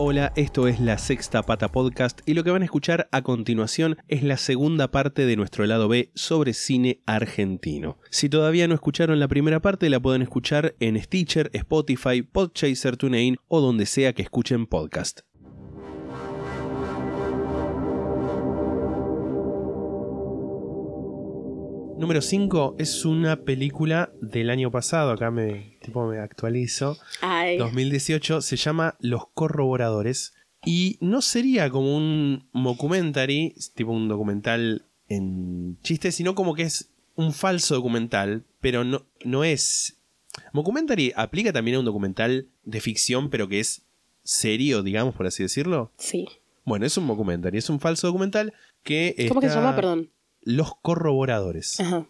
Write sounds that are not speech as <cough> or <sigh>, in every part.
Hola, esto es la Sexta Pata Podcast y lo que van a escuchar a continuación es la segunda parte de nuestro lado B sobre cine argentino. Si todavía no escucharon la primera parte, la pueden escuchar en Stitcher, Spotify, Podchaser, TuneIn o donde sea que escuchen podcast. Número 5 es una película del año pasado, acá me, tipo me actualizo. Ay. 2018 se llama Los Corroboradores y no sería como un mockumentary, tipo un documental en chiste, sino como que es un falso documental, pero no, no es... Mockumentary aplica también a un documental de ficción, pero que es serio, digamos, por así decirlo. Sí. Bueno, es un mockumentary, es un falso documental que... ¿Cómo que se llama? Perdón. Los Corroboradores. Ajá.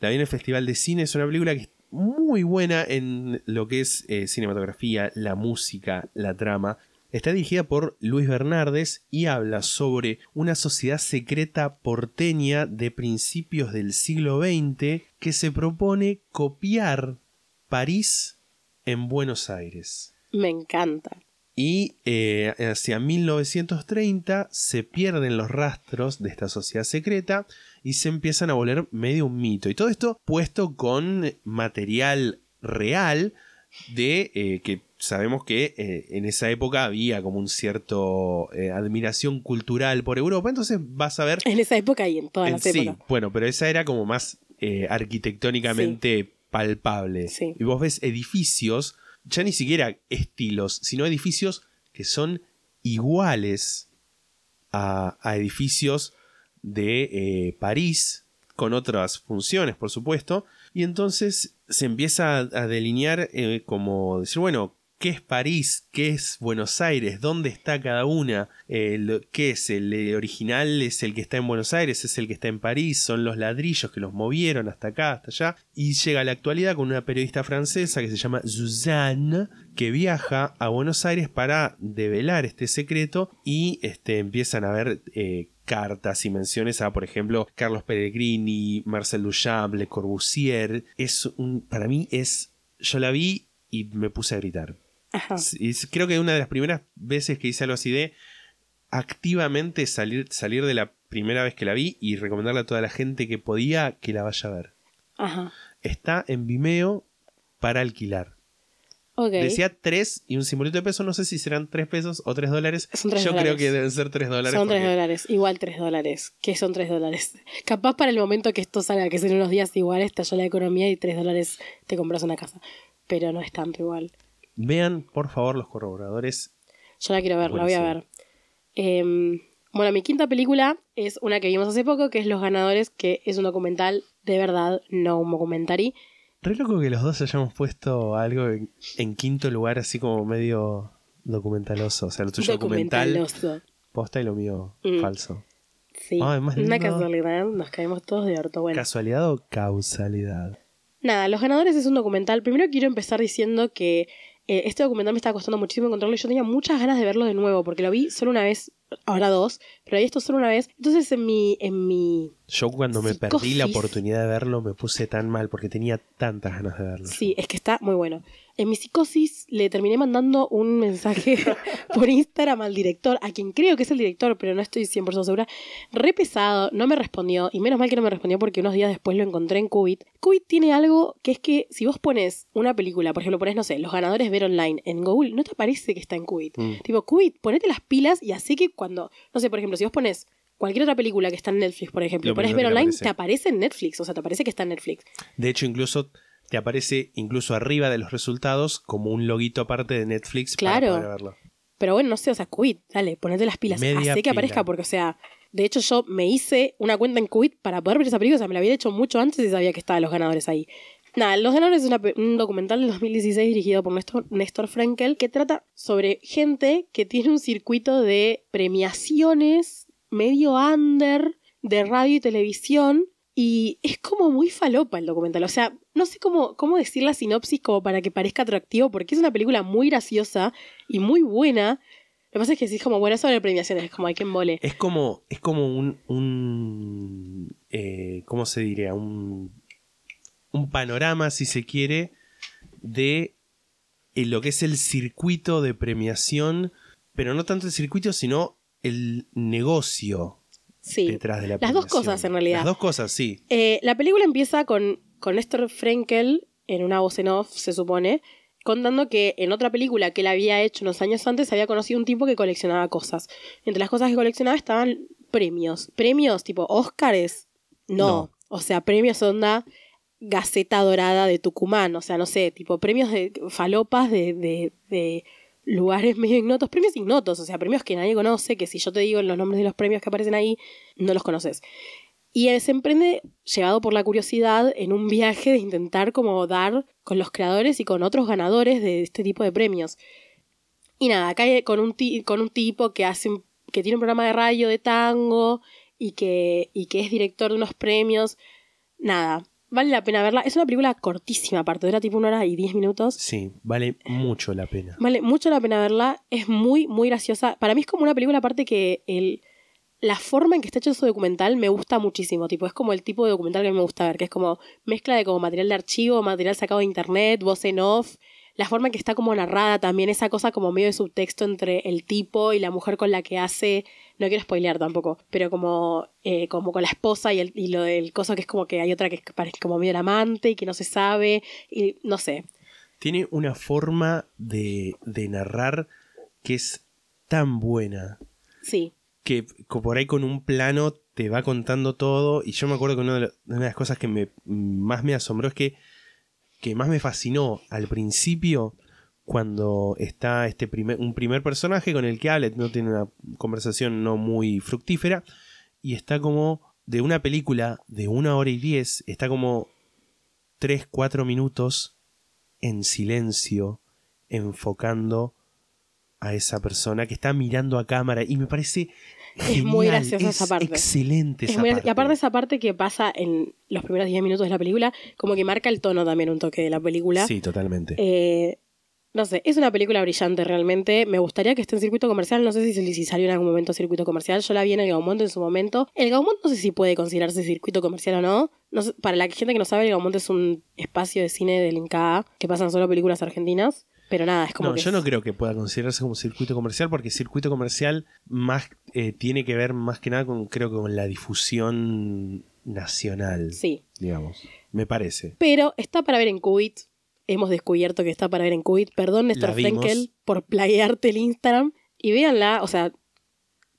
En el Festival de Cine. Es una película que muy buena en lo que es eh, cinematografía, la música, la trama. Está dirigida por Luis Bernardes y habla sobre una sociedad secreta porteña de principios del siglo XX que se propone copiar París en Buenos Aires. Me encanta. Y eh, hacia 1930 se pierden los rastros de esta sociedad secreta y se empiezan a volver medio un mito. Y todo esto puesto con material real de eh, que sabemos que eh, en esa época había como un cierto eh, admiración cultural por Europa. Entonces vas a ver... En esa época y en todas en- las sí, épocas. bueno, pero esa era como más arquitectónicamente palpable. Sí. Y vos ves edificios, ya ni siquiera estilos, sino edificios que son iguales a, a edificios de eh, París, con otras funciones, por supuesto. Y entonces se empieza a, delinear eh, como decir, bueno, ¿qué es París? ¿Qué es Buenos Aires? ¿Dónde está cada una? Eh, ¿Qué es? ¿El original es el que está en Buenos Aires? ¿Es el que está en París? ¿Son los ladrillos que los movieron hasta acá, hasta allá? Y llega a la actualidad con una periodista francesa que se llama Suzanne, que viaja a Buenos Aires para develar este secreto y este, empiezan a ver cartas y menciones a, por ejemplo, Carlos Pellegrini, Marcel Duchamp, Le Corbusier. Es un, para mí es, yo la vi y me puse a gritar. Ajá. Y es- creo que una de las primeras veces que hice algo así de activamente salir, salir de la primera vez que la vi y recomendarle a toda la gente que podía que la vaya a ver. Ajá. Está en Vimeo para alquilar. Decía 3 y un simbolito de peso, no sé si serán 3 pesos o 3 dólares. Son Yo creo que deben ser 3 dólares. Son 3 porque- dólares. Igual 3 dólares. ¿Qué son 3 dólares? <laughs> Capaz para el momento que esto salga, que son unos días iguales, estalla la economía y 3 dólares te compras una casa. Pero no es tanto igual. Vean, por favor, los corroboradores. Yo la quiero ver, la voy a ver. Em, bueno, mi quinta película es una que vimos hace poco, que es Los Ganadores, que es un documental de verdad, no un documentary. Re loco que los dos hayamos puesto algo en, en quinto lugar, así como medio documentaloso. O sea, lo tuyo documental, posta y lo mío Mm. falso. Sí, Ay, más una casualidad, nos caemos todos de orto. Bueno, ¿Casualidad o causalidad? nada, Los Ganadores es un documental. Primero quiero empezar diciendo que eh, este documental me estaba costando muchísimo encontrarlo y yo tenía muchas ganas de verlo de nuevo, porque lo vi solo una vez, ahora dos, pero vi esto solo una vez. Entonces en mi, en mi Yo cuando me perdí la oportunidad de verlo me puse tan mal porque tenía tantas ganas de verlo. Sí, es que está muy bueno. En mi psicosis le terminé mandando un mensaje <laughs> por Instagram al director, a quien creo que es el director, pero no estoy 100% segura. Re pesado, no me respondió, y menos mal que no me respondió porque unos días después lo encontré en Qubit. Qubit tiene algo que es que si vos pones una película, por ejemplo, pones, no sé, los ganadores ver online en Google, no te aparece que está en Qubit. Mm. Tipo, Qubit, ponete las pilas y así que cuando, no sé, por ejemplo, si vos pones cualquier otra película que está en Netflix, por ejemplo, Lo y pones ver online, aparece. te aparece en Netflix, o sea, te aparece que está en Netflix. De hecho, incluso te aparece incluso arriba de los resultados como un loguito aparte de Netflix Claro. para poder verlo. Pero bueno, no sé, o sea, Qubit, dale, ponete las pilas. Media Hacé que pila. aparezca, porque, o sea, de hecho yo me hice una cuenta en Qubit para poder ver esa película, o sea, me la había hecho mucho antes y sabía que estaban los ganadores ahí. Nada, Los Ganadores es una un documental del 2016 dirigido por Néstor, Néstor Frenkel que trata sobre gente que tiene un circuito de premiaciones medio under de radio y televisión y es como muy falopa el documental. O sea, no sé cómo, cómo decir la sinopsis como para que parezca atractivo porque es una película muy graciosa y muy buena. Lo que pasa es que sí es como, bueno, sobre premiaciones, es como hay que embole. Es como, es como un, un eh, ¿cómo se diría? Un, un panorama, si se quiere, de eh, lo que es el circuito de premiación, pero no tanto el circuito, sino el negocio Sí. detrás de la Las dos cosas, en realidad. Las dos cosas, sí. Eh, la película empieza con, con Néstor Frenkel, en una voz en off, se supone, contando que en otra película que él había hecho unos años antes había conocido un tipo que coleccionaba cosas. Entre las cosas que coleccionaba estaban premios. Premios tipo Óscares, no. No. O sea, premios onda Gaceta Dorada de Tucumán. O sea, no sé, tipo premios de falopas de, de, de lugares <laughs> medio ignotos. Premios ignotos, o sea, premios que nadie conoce, que si yo te digo los nombres de los premios que aparecen ahí, no los conoces. Y se emprende, llevado por la curiosidad, en un viaje de intentar como dar con los creadores y con otros ganadores de este tipo de premios. Y nada, cae con un, con un tipo que hace que tiene un programa de radio de tango y que, y que es director de unos premios. Nada, vale la pena verla. Es una película cortísima, aparte, dura tipo una hora y diez minutos. Sí, vale mucho la pena. Vale mucho la pena verla. Es muy, muy graciosa. Para mí es como una película aparte que el, la forma en que está hecho su documental me gusta muchísimo. Tipo, es como el tipo de documental que me gusta ver, que es como mezcla de como material de archivo, material sacado de internet, voz en off. La forma en que está como narrada también, esa cosa como medio de subtexto entre el tipo y la mujer con la que hace. No quiero spoilear tampoco, pero como, eh, como con la esposa y, el, y lo del coso que es como que hay otra que parece como medio el amante y que no se sabe. Y no sé. Tiene una forma de, de narrar que es tan buena. Sí. que por ahí con un plano te va contando todo. Y yo me acuerdo que una de, lo- una de las cosas que me, más me asombró es que, que más me fascinó al principio, cuando está este primer, un primer personaje con el que habla, no tiene una conversación no muy fructífera, y está como de una película de una hora y diez, está como tres, cuatro minutos en silencio, enfocando a esa persona que está mirando a cámara y me parece Es muy graciosa es esa parte. excelente Es esa muy- parte. Y aparte esa parte que pasa en los primeros 10 minutos de la película, como que marca el tono también un toque de la película. sí totalmente Eh, no sé, es una película brillante realmente. Me gustaría que esté en circuito comercial. No sé si, si salió en algún momento circuito comercial. Yo la vi en el Gaumont en su momento. El Gaumont no sé si puede considerarse circuito comercial o no. no sé- para la gente que no sabe, el Gaumont es un espacio de cine del INCA que pasan solo películas argentinas. Pero nada, es como no que yo es- no creo que pueda considerarse como circuito comercial porque circuito comercial más eh, tiene que ver más que nada con creo que con la difusión nacional Sí. digamos me parece Pero está para ver en Qubit. Hemos descubierto que está para ver en Qubit. Perdón, Néstor. Frenkel, por plaguearte el Instagram. Y véanla, o sea,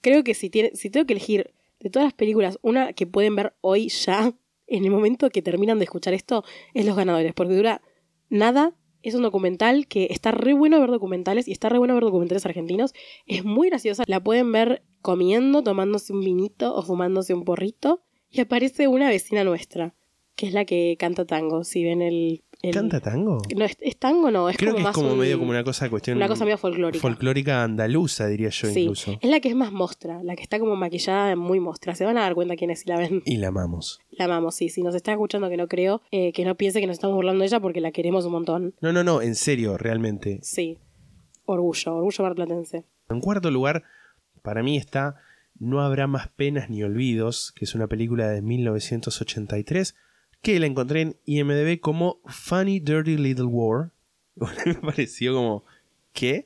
creo que si, tiene, si tengo que elegir de todas las películas, una que pueden ver hoy ya, en el momento que terminan de escuchar esto, es Los Ganadores, porque dura nada. Es un documental que está re bueno ver documentales y está re bueno ver documentales argentinos. Es muy graciosa. La pueden ver comiendo, tomándose un vinito o fumándose un porrito. Y aparece una vecina nuestra, que es la que canta tango. Si ven el. El- canta tango No, ¿es, es tango no? Es creo como que es más como un- medio como una cosa cuestión una cosa medio folclórica. folclórica andaluza diría yo Sí, incluso es la que es más mostra, la que está como maquillada muy mostra. Se van a dar cuenta quiénes si la ven. y la amamos La amamos, sí. Si nos está escuchando, que no creo, eh, que no piense que nos estamos burlando de ella porque la queremos un montón. no no no en serio realmente Sí. Orgullo, orgullo marplatense. En cuarto lugar, para mí está No habrá más penas ni olvidos, que es una película de 1983, que la encontré en IMDB como Funny Dirty Little War. <laughs> me pareció como, ¿qué?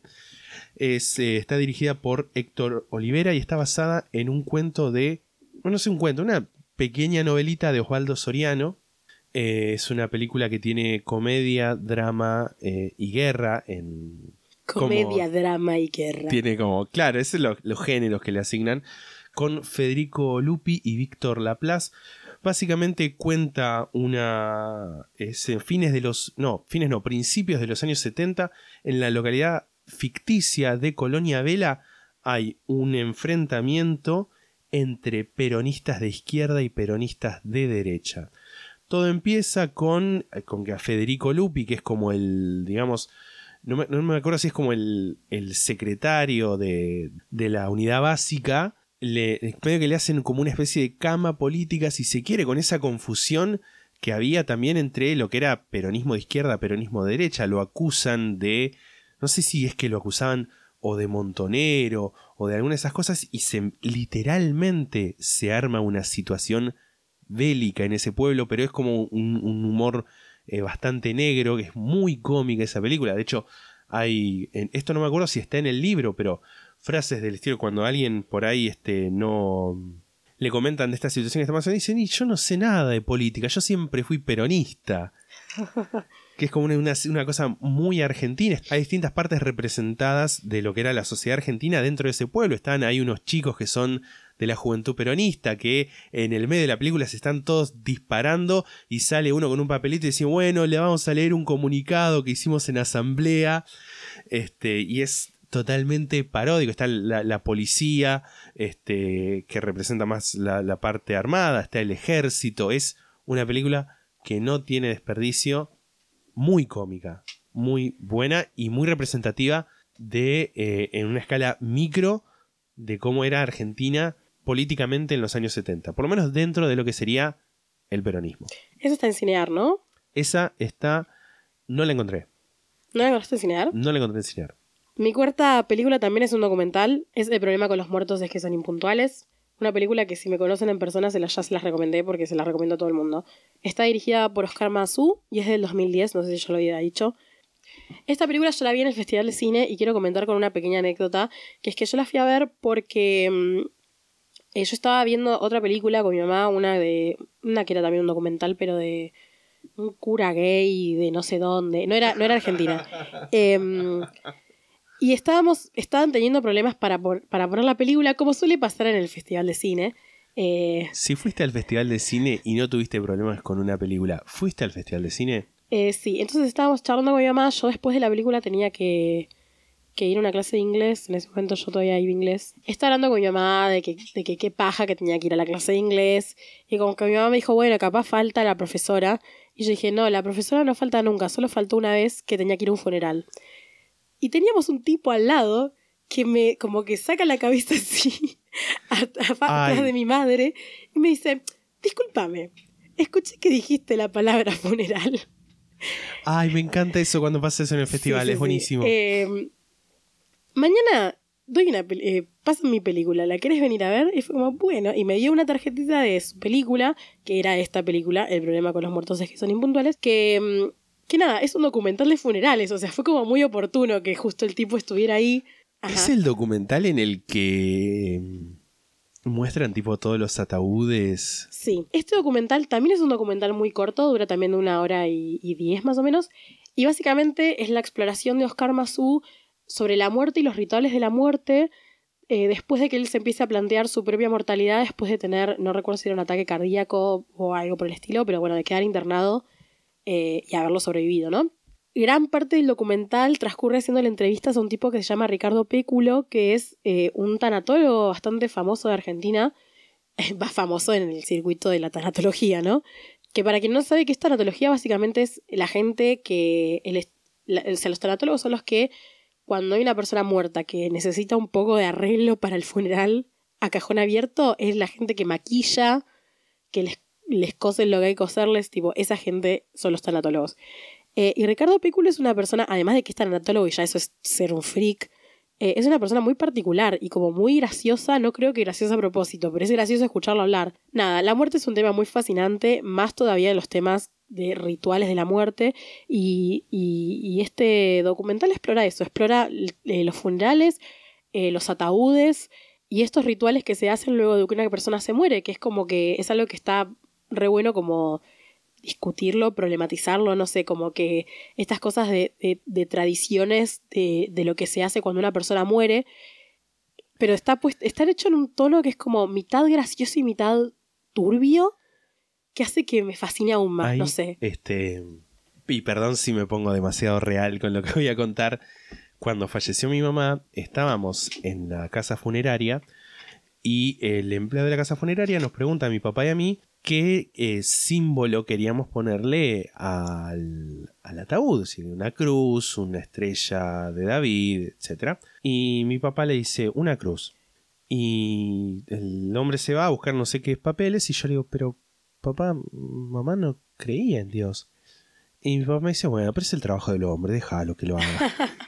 Es, eh, está dirigida por Héctor Olivera y está basada en un cuento de, bueno, no sé un cuento, una pequeña novelita de Osvaldo Soriano. Eh, es una película que tiene comedia, drama eh, y guerra en Comedia, Como- drama y guerra. tiene como, claro, esos son los, los géneros que le asignan, con Federico Lupi y Víctor Laplace. Básicamente cuenta una. Es en fines de los. No, fines no, principios de los años 70, en la localidad ficticia de Colonia Vela hay un enfrentamiento entre peronistas de izquierda y peronistas de derecha. todo empieza con, con que a Federico Lupi, que es como el, digamos, no me, no me acuerdo si es como el, el secretario de, de la unidad básica, le, medio que le hacen como una especie de cama política, si se quiere, con esa confusión que había también entre lo que era peronismo de izquierda, peronismo de derecha, lo acusan de, no sé si es que lo acusaban o de montonero o de alguna de esas cosas y se literalmente se arma una situación bélica en ese pueblo, pero es como un, humor eh, bastante negro, que es muy cómica esa película. De hecho, hay, esto no me acuerdo si está en el libro, pero frases del estilo cuando alguien por ahí este, no le comentan de esta situación que está pasando, dicen, y yo no sé nada de política, yo siempre fui peronista. <laughs> que es como una, una, una, cosa muy argentina. Hay distintas partes representadas de lo que era la sociedad argentina dentro de ese pueblo. Están ahí unos chicos que son de la juventud peronista, que en el medio de la película se están todos disparando y sale uno con un papelito y dice, bueno, le vamos a leer un comunicado que hicimos en asamblea. Este, y es totalmente paródico. Está la, la policía, este, que representa más la, la parte armada, está el ejército. Es una película que no tiene desperdicio, muy cómica, muy buena y muy representativa de, eh, en una escala micro, de cómo era Argentina políticamente en los años 70, por lo menos dentro de lo que sería el peronismo. Esa está en Cinear, ¿no? Esa está, no la encontré. ¿No la encontraste en Cinear? No la encontré en Cinear. Mi cuarta película también es un documental, es El problema con los muertos es que son impuntuales. Una película que si me conocen en persona se las, ya se las recomendé porque se las recomiendo a todo el mundo. Está dirigida por Oscar Mazú y es del 2010, no sé si yo lo había dicho. Esta película yo la vi en el Festival de Cine y quiero comentar con una pequeña anécdota, que es que yo la fui a ver porque mmm, eh, yo estaba viendo otra película con mi mamá, una de una que era también un documental, pero de un cura gay de no sé dónde, no era, no era argentina. <laughs> Eh, y estábamos, estaban teniendo problemas para, para poner la película, como suele pasar en el Festival de Cine. Eh, si fuiste al Festival de Cine y no tuviste problemas con una película, ¿fuiste al Festival de Cine? Eh, sí, entonces estábamos charlando con mi mamá. Yo después de la película tenía que, que ir a una clase de inglés. En ese momento yo todavía iba inglés. Estaba hablando con mi mamá de que, de que qué paja que tenía que ir a la clase de inglés. Y como que mi mamá me dijo, bueno, capaz falta la profesora. Y yo dije, no, la profesora no falta nunca. Solo faltó una vez que tenía que ir a un funeral. Y teníamos un tipo al lado que me como que saca la cabeza <laughs> así atrás de mi madre y me dice, discúlpame, escuché que dijiste la palabra <laughs> funeral. Ay, me encanta eso cuando pasa eso en el festival, sí, sí, es buenísimo. Sí. Eh, mañana doy una eh, pasan mi película, ¿la querés venir a ver? Y fue como, bueno, y me dio una tarjetita de su película, que era esta película, El problema con los muertos es que son impuntuales, que que nada, es un documental de funerales, o sea, fue como muy oportuno que justo el tipo estuviera ahí. Ajá. Es el documental en el que mm, muestran tipo todos los ataúdes. Sí, este documental también es un documental muy corto, dura también una hora y, y diez más o menos, y básicamente es la exploración de Oscar Mazú sobre la muerte y los rituales de la muerte, eh, después de que él se empiece a plantear su propia mortalidad, después de tener, no recuerdo si era un ataque cardíaco o algo por el estilo, pero bueno, de quedar internado eh, y haberlo sobrevivido, ¿no? Gran parte del documental transcurre haciendo la entrevistas a un tipo que se llama Ricardo Péculo, que es eh, un tanatólogo bastante famoso de Argentina, <laughs> más famoso en el circuito de la tanatología, ¿no? Que para quien no sabe qué es tanatología, básicamente es la gente que. El, o sea, los tanatólogos son los que, cuando hay una persona muerta que necesita un poco de arreglo para el funeral a cajón abierto, es la gente que maquilla, que les les cosen lo que hay que coserles, tipo, esa gente son los tanatólogos. Eh, y Ricardo Péculo es una persona, además de que es tanatólogo y ya eso es ser un freak, eh, es una persona muy particular y como muy graciosa, no creo que graciosa a propósito, pero es gracioso escucharlo hablar. Nada, la muerte es un tema muy fascinante, más todavía de los temas de rituales de la muerte y, y, y este documental explora eso, explora eh, los funerales, eh, los ataúdes y estos rituales que se hacen luego de que una persona se muere, que es como que es algo que está re bueno como discutirlo, problematizarlo, no sé, como que estas cosas de, de, de tradiciones de, de, lo que se hace cuando una persona muere, pero está, pues, está hecho en un tono que es como mitad gracioso y mitad turbio, que hace que me fascine aún más, no sé. Este, y perdón si me pongo demasiado real con lo que voy a contar, cuando falleció mi mamá estábamos en la casa funeraria y el empleado de la casa funeraria nos pregunta a mi papá y a mí qué eh, símbolo queríamos ponerle al, al ataúd, si una cruz, una estrella de David, etc. Y mi papá le dice una cruz. Y el hombre se va a buscar no sé qué papeles y yo le digo, pero papá, mamá no creía en Dios. Y mi papá me dice, bueno, pero es el trabajo del hombre, déjalo que lo haga. <laughs>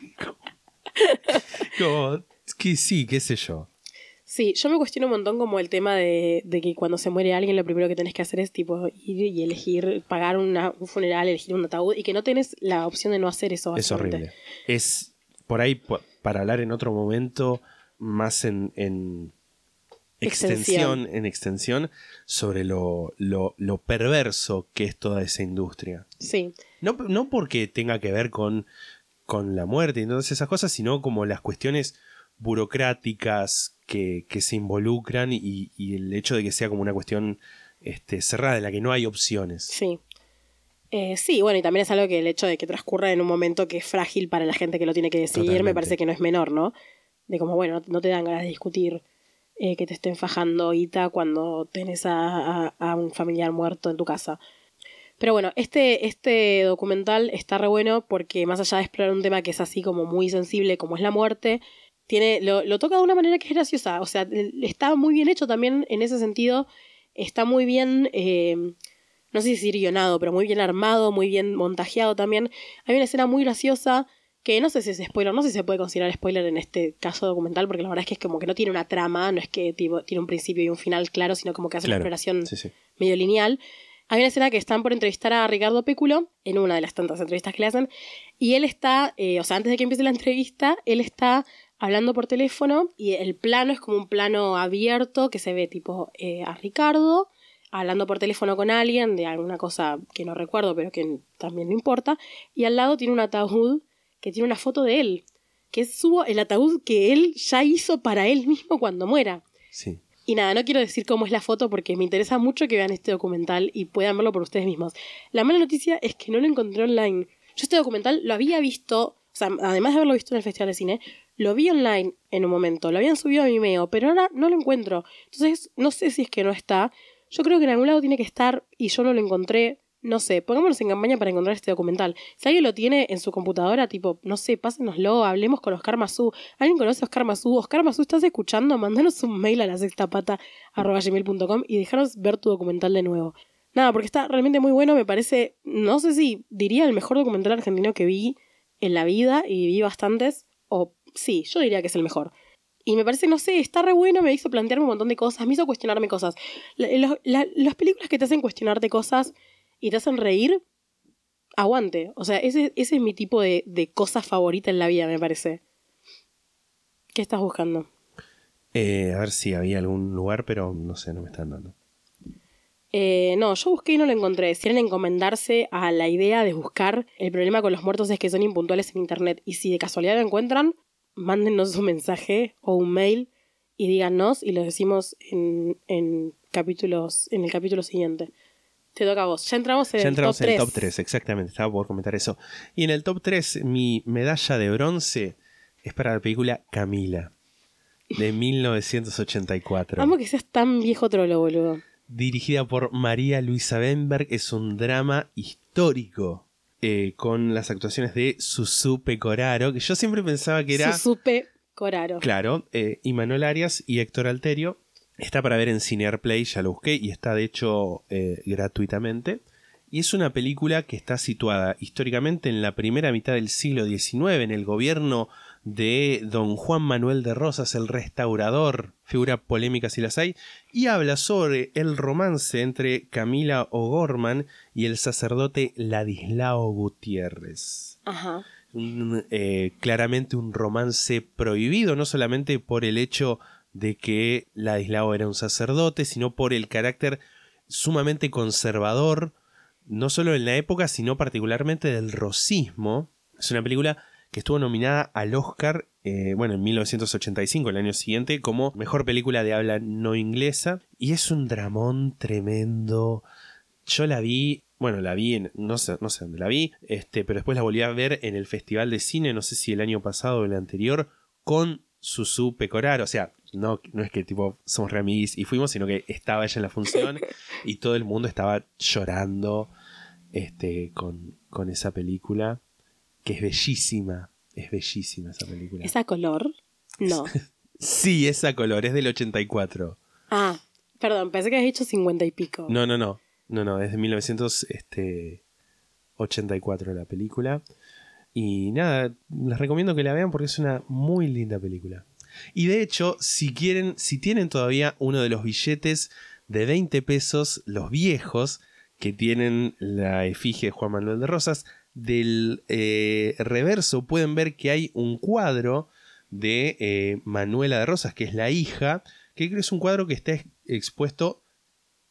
<laughs> como, que sí, qué sé yo. Sí, yo me cuestiono un montón como el tema de, de que cuando se muere alguien lo primero que tenés que hacer es tipo ir y elegir, pagar una- un funeral, elegir un ataúd y que no tenés la opción de no hacer eso. Es horrible. Es por ahí, para hablar en otro momento, más en, en extensión, en extensión, sobre lo, lo, lo perverso que es toda esa industria. Sí, No, no porque tenga que ver con, con la muerte y todas esas cosas, sino como las cuestiones burocráticas que, que se involucran y, y el hecho de que sea como una cuestión este, cerrada en la que no hay opciones. sí. Eh, sí, bueno, y también es algo que el hecho de que transcurra en un momento que es frágil para la gente que lo tiene que decidir me parece que no es menor, ¿no? De como, bueno, no te dan ganas de discutir eh, que te estén fajando Ita cuando tenés a, a- a un familiar muerto en tu casa. Pero bueno, este, este documental está re bueno porque más allá de explorar un tema que es así como muy sensible como es la muerte, tiene, lo, lo toca de una manera que es graciosa. O sea, está muy bien hecho también en ese sentido. Está muy bien, eh, no sé si decir guionado, pero muy bien armado, muy bien montajeado también. Hay una escena muy graciosa que no sé si es spoiler, no sé si se puede considerar spoiler en este caso documental, porque la verdad es que es como que no tiene una trama, no es que tipo, tiene un principio y un final claro, sino como que hace una exploración sí, sí. medio lineal. Hay una escena que están por entrevistar a Ricardo Péculo en una de las tantas entrevistas que le hacen. Y él está, eh, o sea, antes de que empiece la entrevista, él está hablando por teléfono y el plano es como un plano abierto que se ve tipo eh, a Ricardo hablando por teléfono con alguien de alguna cosa que no recuerdo, pero que también no importa. Y al lado tiene un ataúd que tiene una foto de él, que es su, el ataúd que él ya hizo para él mismo cuando muera. Sí. Y nada, no quiero decir cómo es la foto porque me interesa mucho que vean este documental y puedan verlo por ustedes mismos. La mala noticia es que no lo encontré online. Yo este documental lo había visto, o sea, además de haberlo visto en el Festival de Cine, lo vi online en un momento, lo habían subido a Vimeo, pero ahora no lo encuentro. Entonces, no sé si es que no está. Yo creo que en algún lado tiene que estar y yo no lo encontré. No sé, pongámonos en campaña para encontrar este documental. Si alguien lo tiene en su computadora, tipo, no sé, pásenoslo, hablemos con Oscar Mazú. ¿Alguien conoce a Oscar Mazú? Oscar Mazú, ¿estás escuchando? Mándanos un mail a la sextapata arroba gmail.com y dejaros ver tu documental de nuevo. Nada, porque está realmente muy bueno, me parece, no sé si diría el mejor documental argentino que vi en la vida, y vi bastantes, o sí, yo diría que es el mejor. Y me parece, no sé, está re bueno, me hizo plantearme un montón de cosas, me hizo cuestionarme cosas. La- la- la- las películas que te hacen cuestionarte cosas y te hacen reír, aguante. O sea, ese, ese es mi tipo de, de cosa favorita en la vida, me parece. ¿Qué estás buscando? Eh, a ver si había algún lugar, pero no sé, no me están dando. Eh, no, yo busqué y no lo encontré. Si quieren encomendarse a la idea de buscar, el problema con los muertos es que son impuntuales en internet. Y si de casualidad lo encuentran, mándenos un mensaje o un mail y díganos y lo decimos en, en capítulos, en el capítulo siguiente. Te toca a vos. Ya entramos en Ya el entramos top en el 3. top 3, exactamente, estaba por comentar eso. Y en el top 3, mi medalla de bronce es para la película Camila, de <laughs> 1984. Vamos que seas tan viejo trolo, boludo. dirigida por María Luisa Benberg, es un drama histórico eh, con las actuaciones de Susu Pecoraro, que yo siempre pensaba que era, Susupe Coraro. claro, eh, Imanol Arias y Héctor Alterio. Está para ver en Cinear Play, ya lo busqué y está de hecho eh, gratuitamente. Y es una película que está situada históricamente en la primera mitad del siglo XIX, en el gobierno de don Juan Manuel de Rosas, el restaurador, figura polémica si las hay, y habla sobre el romance entre Camila O'Gorman y el sacerdote Ladislao Gutiérrez. Ajá. Un, eh, claramente un romance prohibido, no solamente por el hecho de que Ladislao era un sacerdote, sino por el carácter sumamente conservador, no solo en la época, sino particularmente del rosismo. Es una película que estuvo nominada al Oscar, eh, bueno, en 1985, el año siguiente, como mejor película de habla no inglesa. Y es un dramón tremendo. Yo la vi, bueno, la vi en, no sé, no sé dónde la vi, este, pero después la volví a ver en el Festival de Cine, no sé si el año pasado o el anterior, con Susu Pecoraro. O sea, no, no es que tipo somos re amiguis y fuimos, sino que estaba ella en la función <laughs> y todo el mundo estaba llorando este, con, con esa película, que es bellísima, es bellísima esa película. ¿Esa color? No. <laughs> Sí, esa color, es del 84. Ah, perdón, pensé que habías dicho 50 y pico. No, no, no, no, no, es de 1984 la película. Y nada, les recomiendo que la vean porque es una muy linda película. Y de hecho, si quieren, si tienen todavía uno de los billetes de 20 pesos, los viejos, que tienen la efigie de Juan Manuel de Rosas, del eh, reverso pueden ver que hay un cuadro de eh, Manuela de Rosas, que es la hija, que creo que es un cuadro que está ex- expuesto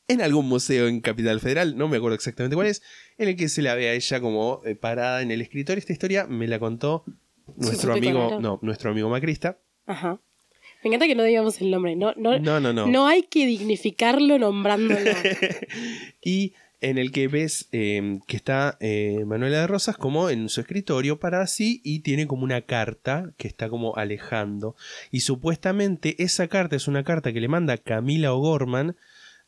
en algún museo en Capital Federal, no me acuerdo exactamente cuál es, en el que se la ve a ella como eh, parada en el escritorio. Esta historia me la contó nuestro amigo, no, nuestro amigo Macrista. Ajá. Me encanta que no digamos el nombre. No, no, No, no, no. no hay que dignificarlo nombrándolo. <laughs> y en el que ves eh, que está eh, Manuela de Rosas como en su escritorio para así y tiene como una carta que está como alejando y supuestamente esa carta es una carta que le manda Camila O'Gorman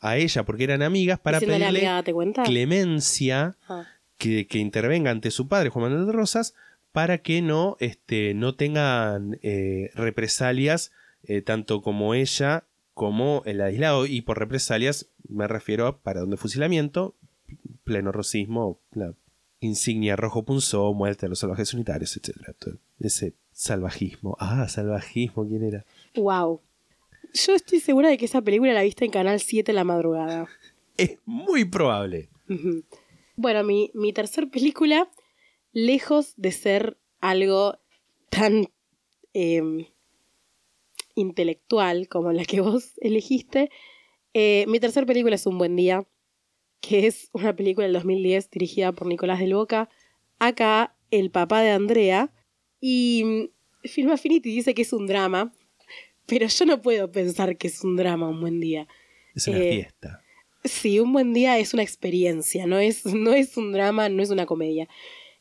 a ella porque eran amigas para Diciéndole, pedirle amiga, ¿te cuenta? clemencia Ah. que, que intervenga ante su padre Juan Manuel de Rosas para que no, este, no tengan eh, represalias eh, tanto como ella como el aislado y por represalias me refiero a paradón de fusilamiento pleno rosismo la insignia rojo punzó muerte a los salvajes unitarios Todo ese salvajismo ah salvajismo quién era Wow. Yo estoy segura de que esa película la viste en Canal 7 la madrugada. <laughs> es muy probable. Bueno, mi, mi tercer película, lejos de ser algo tan em, intelectual como la que vos elegiste, eh, mi tercer película es Un Buen Día, que es una película del 2010 dirigida por Nicolás del Boca, acá el papá de Andrea, y mm, Film Affinity dice que es un drama, pero yo no puedo pensar que es un drama Un Buen Día. es una Eh, fiesta Sí, un buen día es una experiencia, no es, no es un drama, no es una comedia.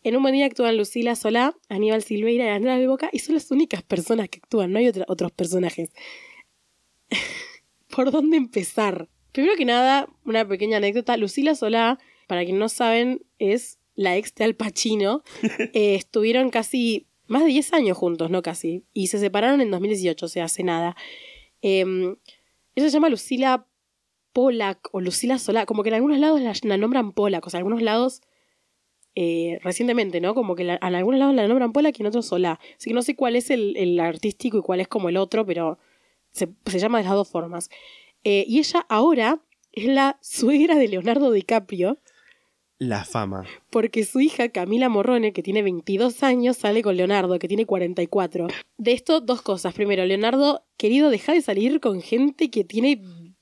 En un buen día actúan Lucila Solá, Aníbal Silveira y Andrea del Boca, y son las únicas personas que actúan, no hay otra- otros personajes. <laughs> ¿Por dónde empezar? Primero que nada, una pequeña anécdota. Lucila Solá, para quien no saben, es la ex de Al Pacino. <laughs> Eh, estuvieron casi más de 10 años juntos, no casi, y se separaron en 2018, o sea, hace nada. Em, ella se llama Lucila Polak o Lucila Solá, como que en algunos lados la, la nombran Polak, o sea, en algunos lados eh, recientemente, ¿no? Como que la- en algunos lados la nombran Polak y en otros Solá. Así que no sé cuál es el, el artístico y cuál es como el otro, pero se, se llama de las dos formas. Eh, y ella ahora es la suegra de Leonardo DiCaprio, la fama porque su hija Camila Morrone, que tiene 22 años, sale con Leonardo, que tiene 44. De esto, dos cosas. Primero, Leonardo, querido, deja de salir con gente que tiene...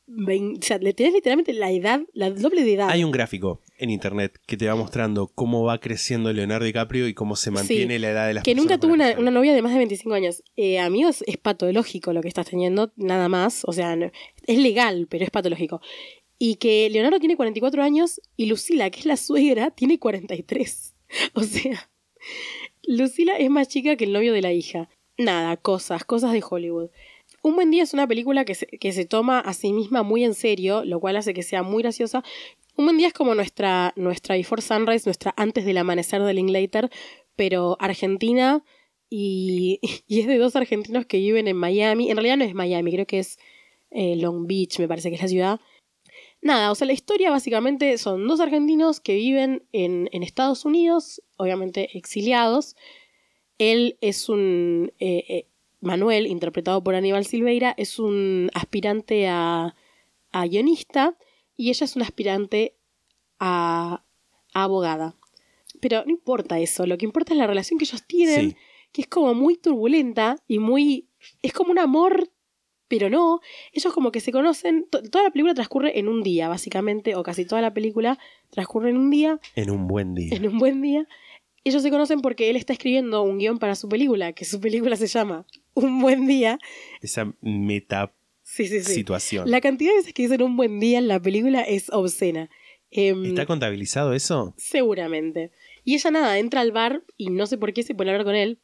20 o sea, le tenés literalmente la edad, la doble de edad. Hay un gráfico en internet que te va mostrando cómo va creciendo Leonardo DiCaprio y cómo se mantiene Sí, la edad de las que nunca personas tuvo con las una, que novia de más de 25 años. Eh, amigos, es patológico lo que estás teniendo, nada más. O sea, no- es legal, pero es patológico. Y que Leonardo tiene 44 años y Lucila, que es la suegra, tiene 43. <laughs> O sea, Lucila es más chica que el novio de la hija. Nada, cosas, cosas de Hollywood. Un buen día es una película que se, que se toma a sí misma muy en serio, lo cual hace que sea muy graciosa. Un buen día es como nuestra, nuestra Before Sunrise, nuestra antes del amanecer de Linklater, pero argentina <laughs> y, es de dos argentinos que viven en Miami. En realidad no es Miami, creo que es eh, Long Beach, me parece que es la ciudad. Nada, o sea, la historia básicamente son dos argentinos que viven en, Estados Unidos, obviamente exiliados. Él es un... eh, eh, Manuel, interpretado por Aníbal Silveira, es un aspirante a guionista y ella es una aspirante a, a abogada. Pero no importa eso, lo que importa es la relación que ellos tienen, Sí. que es como muy turbulenta y muy... es como un amor, pero no. Ellos como que se conocen, to- toda la película transcurre en un día, básicamente, o casi toda la película transcurre en un día, En un buen día. en un buen día. Ellos se conocen porque él está escribiendo un guion para su película, que su película se llama Un buen día. Esa meta Sí, sí, sí. situación. La cantidad de veces que dicen un buen día en la película es obscena. Em, ¿Está contabilizado eso? Seguramente. Y ella nada, entra al bar y no sé por qué se pone a hablar con él.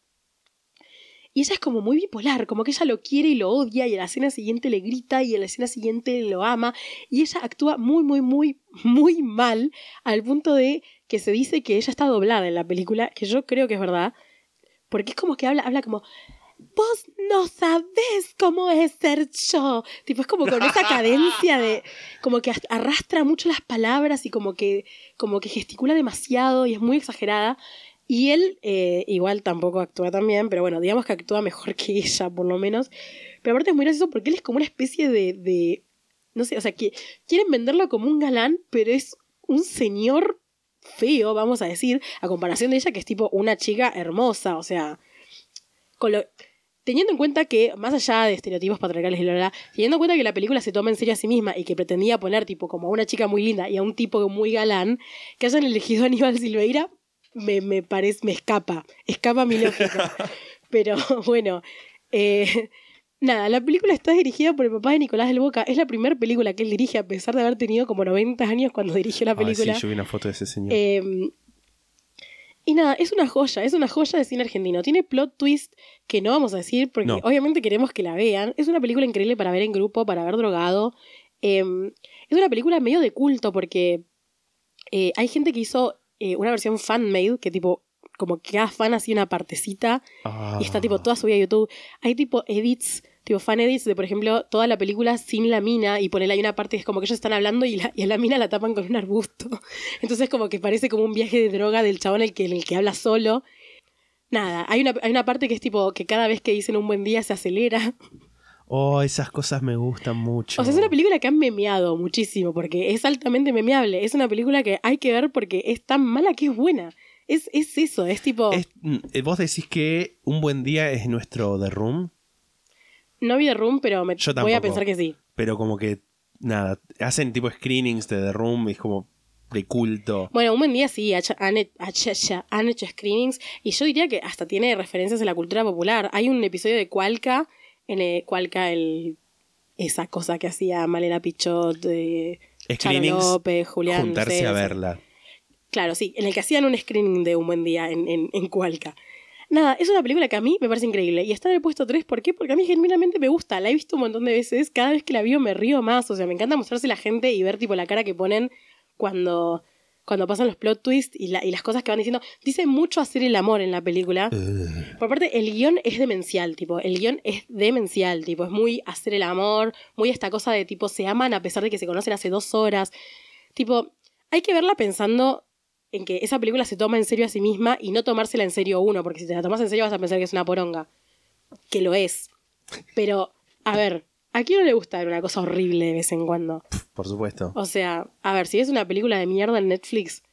Y ella es como muy bipolar, como que ella lo quiere y lo odia, y a la escena siguiente le grita, y a la escena siguiente lo ama. Y ella actúa muy, muy, muy, muy mal, al punto de que se dice que ella está doblada en la película, que yo creo que es verdad. Porque es como que habla, habla como. Vos no sabés cómo es ser yo. Tipo, es como con esa <laughs> cadencia de. como que ast- arrastra mucho las palabras y como que. como que gesticula demasiado y es muy exagerada. Y él eh, igual tampoco actúa tan bien, pero bueno, digamos que actúa mejor que ella, por lo menos. Pero aparte es muy gracioso porque él es como una especie de. de no sé, o sea, que quieren venderlo como un galán, pero es un señor feo, vamos a decir, a comparación de ella, que es tipo una chica hermosa, o sea. Con lo- teniendo en cuenta que, más allá de estereotipos patriarcales y bla, bla, teniendo en cuenta que la película se toma en serio a sí misma y que pretendía poner tipo como a una chica muy linda y a un tipo muy galán, que hayan elegido a Aníbal Silveira, me, me parece, me escapa, escapa mi lógica. <laughs> Pero bueno, eh, nada, la película está dirigida por el papá de Nicolás del Boca. Es la primera película que él dirige, a pesar de haber tenido como 90 años cuando dirigió la Ay, película. sí, yo vi una foto de ese señor. Eh, y nada, es una joya, es una joya de cine argentino. Tiene plot twist que no vamos a decir porque No. obviamente queremos que la vean. Es una película increíble para ver en grupo, para ver drogado. Eh, es una película medio de culto porque eh, hay gente que hizo eh, una versión fan-made que tipo, como que cada fan hacía una partecita Ah. y está tipo toda subida a YouTube. Hay tipo edits, tipo fan edits de, por ejemplo, toda la película sin la mina y ponerle ahí una parte que es como que ellos están hablando y, la, y a la mina la tapan con un arbusto. <laughs> Entonces como que parece como un viaje de droga del chabón el que, en el que habla solo. Nada, hay una, hay una parte que es tipo que cada vez que dicen un buen día se acelera. Oh, esas cosas me gustan mucho. O sea, es una película que han memeado muchísimo porque es altamente memeable. Es una película que hay que ver porque es tan mala que es buena. Es, es eso, es tipo... Es- mm, eh, vos decís que un buen día es nuestro The Room, No vi The Room, pero me, Yo voy a pensar que sí. pero como que, nada, hacen tipo screenings de The Room y es como de culto. Bueno, un buen día sí, han, han hecho screenings y yo diría que hasta tiene referencias en la cultura popular. Hay un episodio de Cualca, en el Cualca, el, esa cosa que hacía Malena Pichot, de Charo Screenings, López, Julián. juntarse a verla. Claro, sí, en el que hacían un screening de Un Buen Día en, en, en Cualca. Nada, es una película que a mí me parece increíble. Y está en el puesto 3, ¿por qué? Porque a mí genuinamente me gusta. La he visto un montón de veces. Cada vez que la veo me río más. O sea, me encanta mostrarse la gente y ver tipo la cara que ponen cuando, cuando pasan los plot twists y, la- y las cosas que van diciendo. Dice mucho hacer el amor en la película. Por parte, el guion es demencial, tipo, el guion es demencial, tipo, es muy hacer el amor, muy esta cosa de tipo, se aman a pesar de que se conocen hace dos horas. Tipo, hay que verla pensando en que esa película se toma en serio a sí misma y no tomársela en serio uno, porque si te la tomas en serio vas a pensar que es una poronga. Que lo es. Pero, a ver, ¿a quién no le gusta ver una cosa horrible de vez en cuando? Por supuesto. O sea, a ver, si es una película de mierda en Netflix,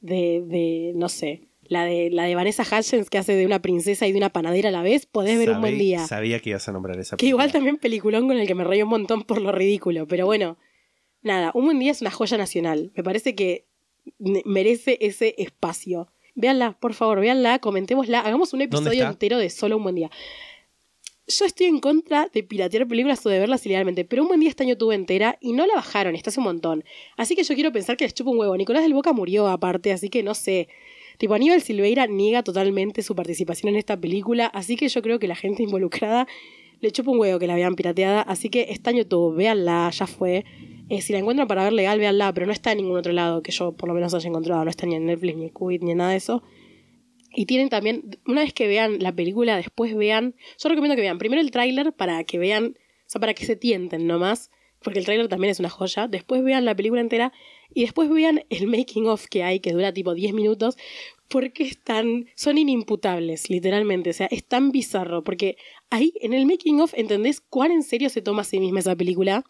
de, de no sé, la de, la de Vanessa Hudgens que hace de una princesa y de una panadera a la vez, podés ver un buen día. Sabía que ibas a nombrar esa Que igual película. también peliculón con el que me reí un montón por lo ridículo, pero bueno, nada, un buen día es una joya nacional. Me parece que merece ese espacio. Véanla, por favor, véanla, comentémosla, hagamos un episodio está? entero de solo un buen día. Yo estoy en contra de piratear películas o de verlas ilegalmente, pero un buen día este año tuve entera y no la bajaron, está hace un montón. Así que yo quiero pensar que les chupa un huevo. Nicolás del Boca murió aparte, así que no sé. Tipo, Aníbal Silveira niega totalmente su participación en esta película, así que yo creo que la gente involucrada le chupa un huevo que la vean pirateada, así que está en YouTube, véanla, ya fue. Eh, si la encuentran para ver legal, véanla, pero no está en ningún otro lado que yo por lo menos haya encontrado, no está ni en Netflix, ni en Qubit, ni en nada de eso. Y tienen también, una vez que vean la película, después vean, yo recomiendo que vean primero el tráiler para que vean, o sea, para que se tienten nomás, porque el tráiler también es una joya, después vean la película entera y después vean el making of que hay, que dura tipo 10 minutos, porque están, son inimputables, literalmente, o sea, es tan bizarro, porque ahí en el making of entendés cuán en serio se toma a sí misma esa película,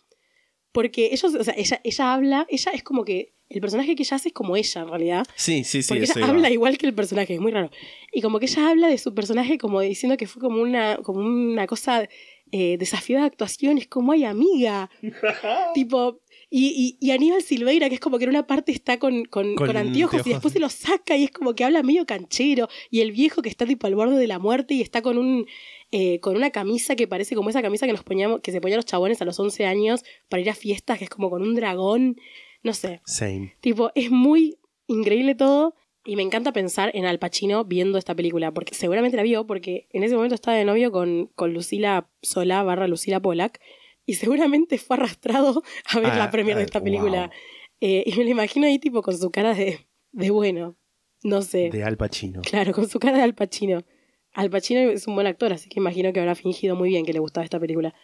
porque ellos, o sea, ella, ella habla, ella es como que el personaje que ella hace es como ella en realidad. Sí, sí, sí. Porque ella iba. habla igual que el personaje, es muy raro. Y como que ella habla de su personaje como diciendo que fue como una, como una cosa eh, desafío de actuación, es como, ay, amiga. <laughs> tipo, y, y, y Aníbal Silveira, que es como que en una parte está con, con, Con con anteojos y anteojos. después se los saca y es como que habla medio canchero. Y el viejo que está tipo al borde de la muerte y está con un eh, con una camisa que parece como esa camisa que nos poníamos, que se ponían los chabones a los 11 años para ir a fiestas, que es como con un dragón. No sé. Same. Tipo, es muy increíble todo. Y me encanta pensar en Al Pacino viendo esta película, porque seguramente la vio, porque en ese momento estaba de novio con, con Lucila Solá barra Lucila Polak, y seguramente fue arrastrado a ver Ah, la premiere de ah, esta película. wow. Eh, y me lo imagino ahí tipo con su cara de, de bueno, no sé. De Al Pacino. Claro, con su cara de Al Pacino. Al Pacino es un buen actor, así que imagino que habrá fingido muy bien que le gustaba esta película.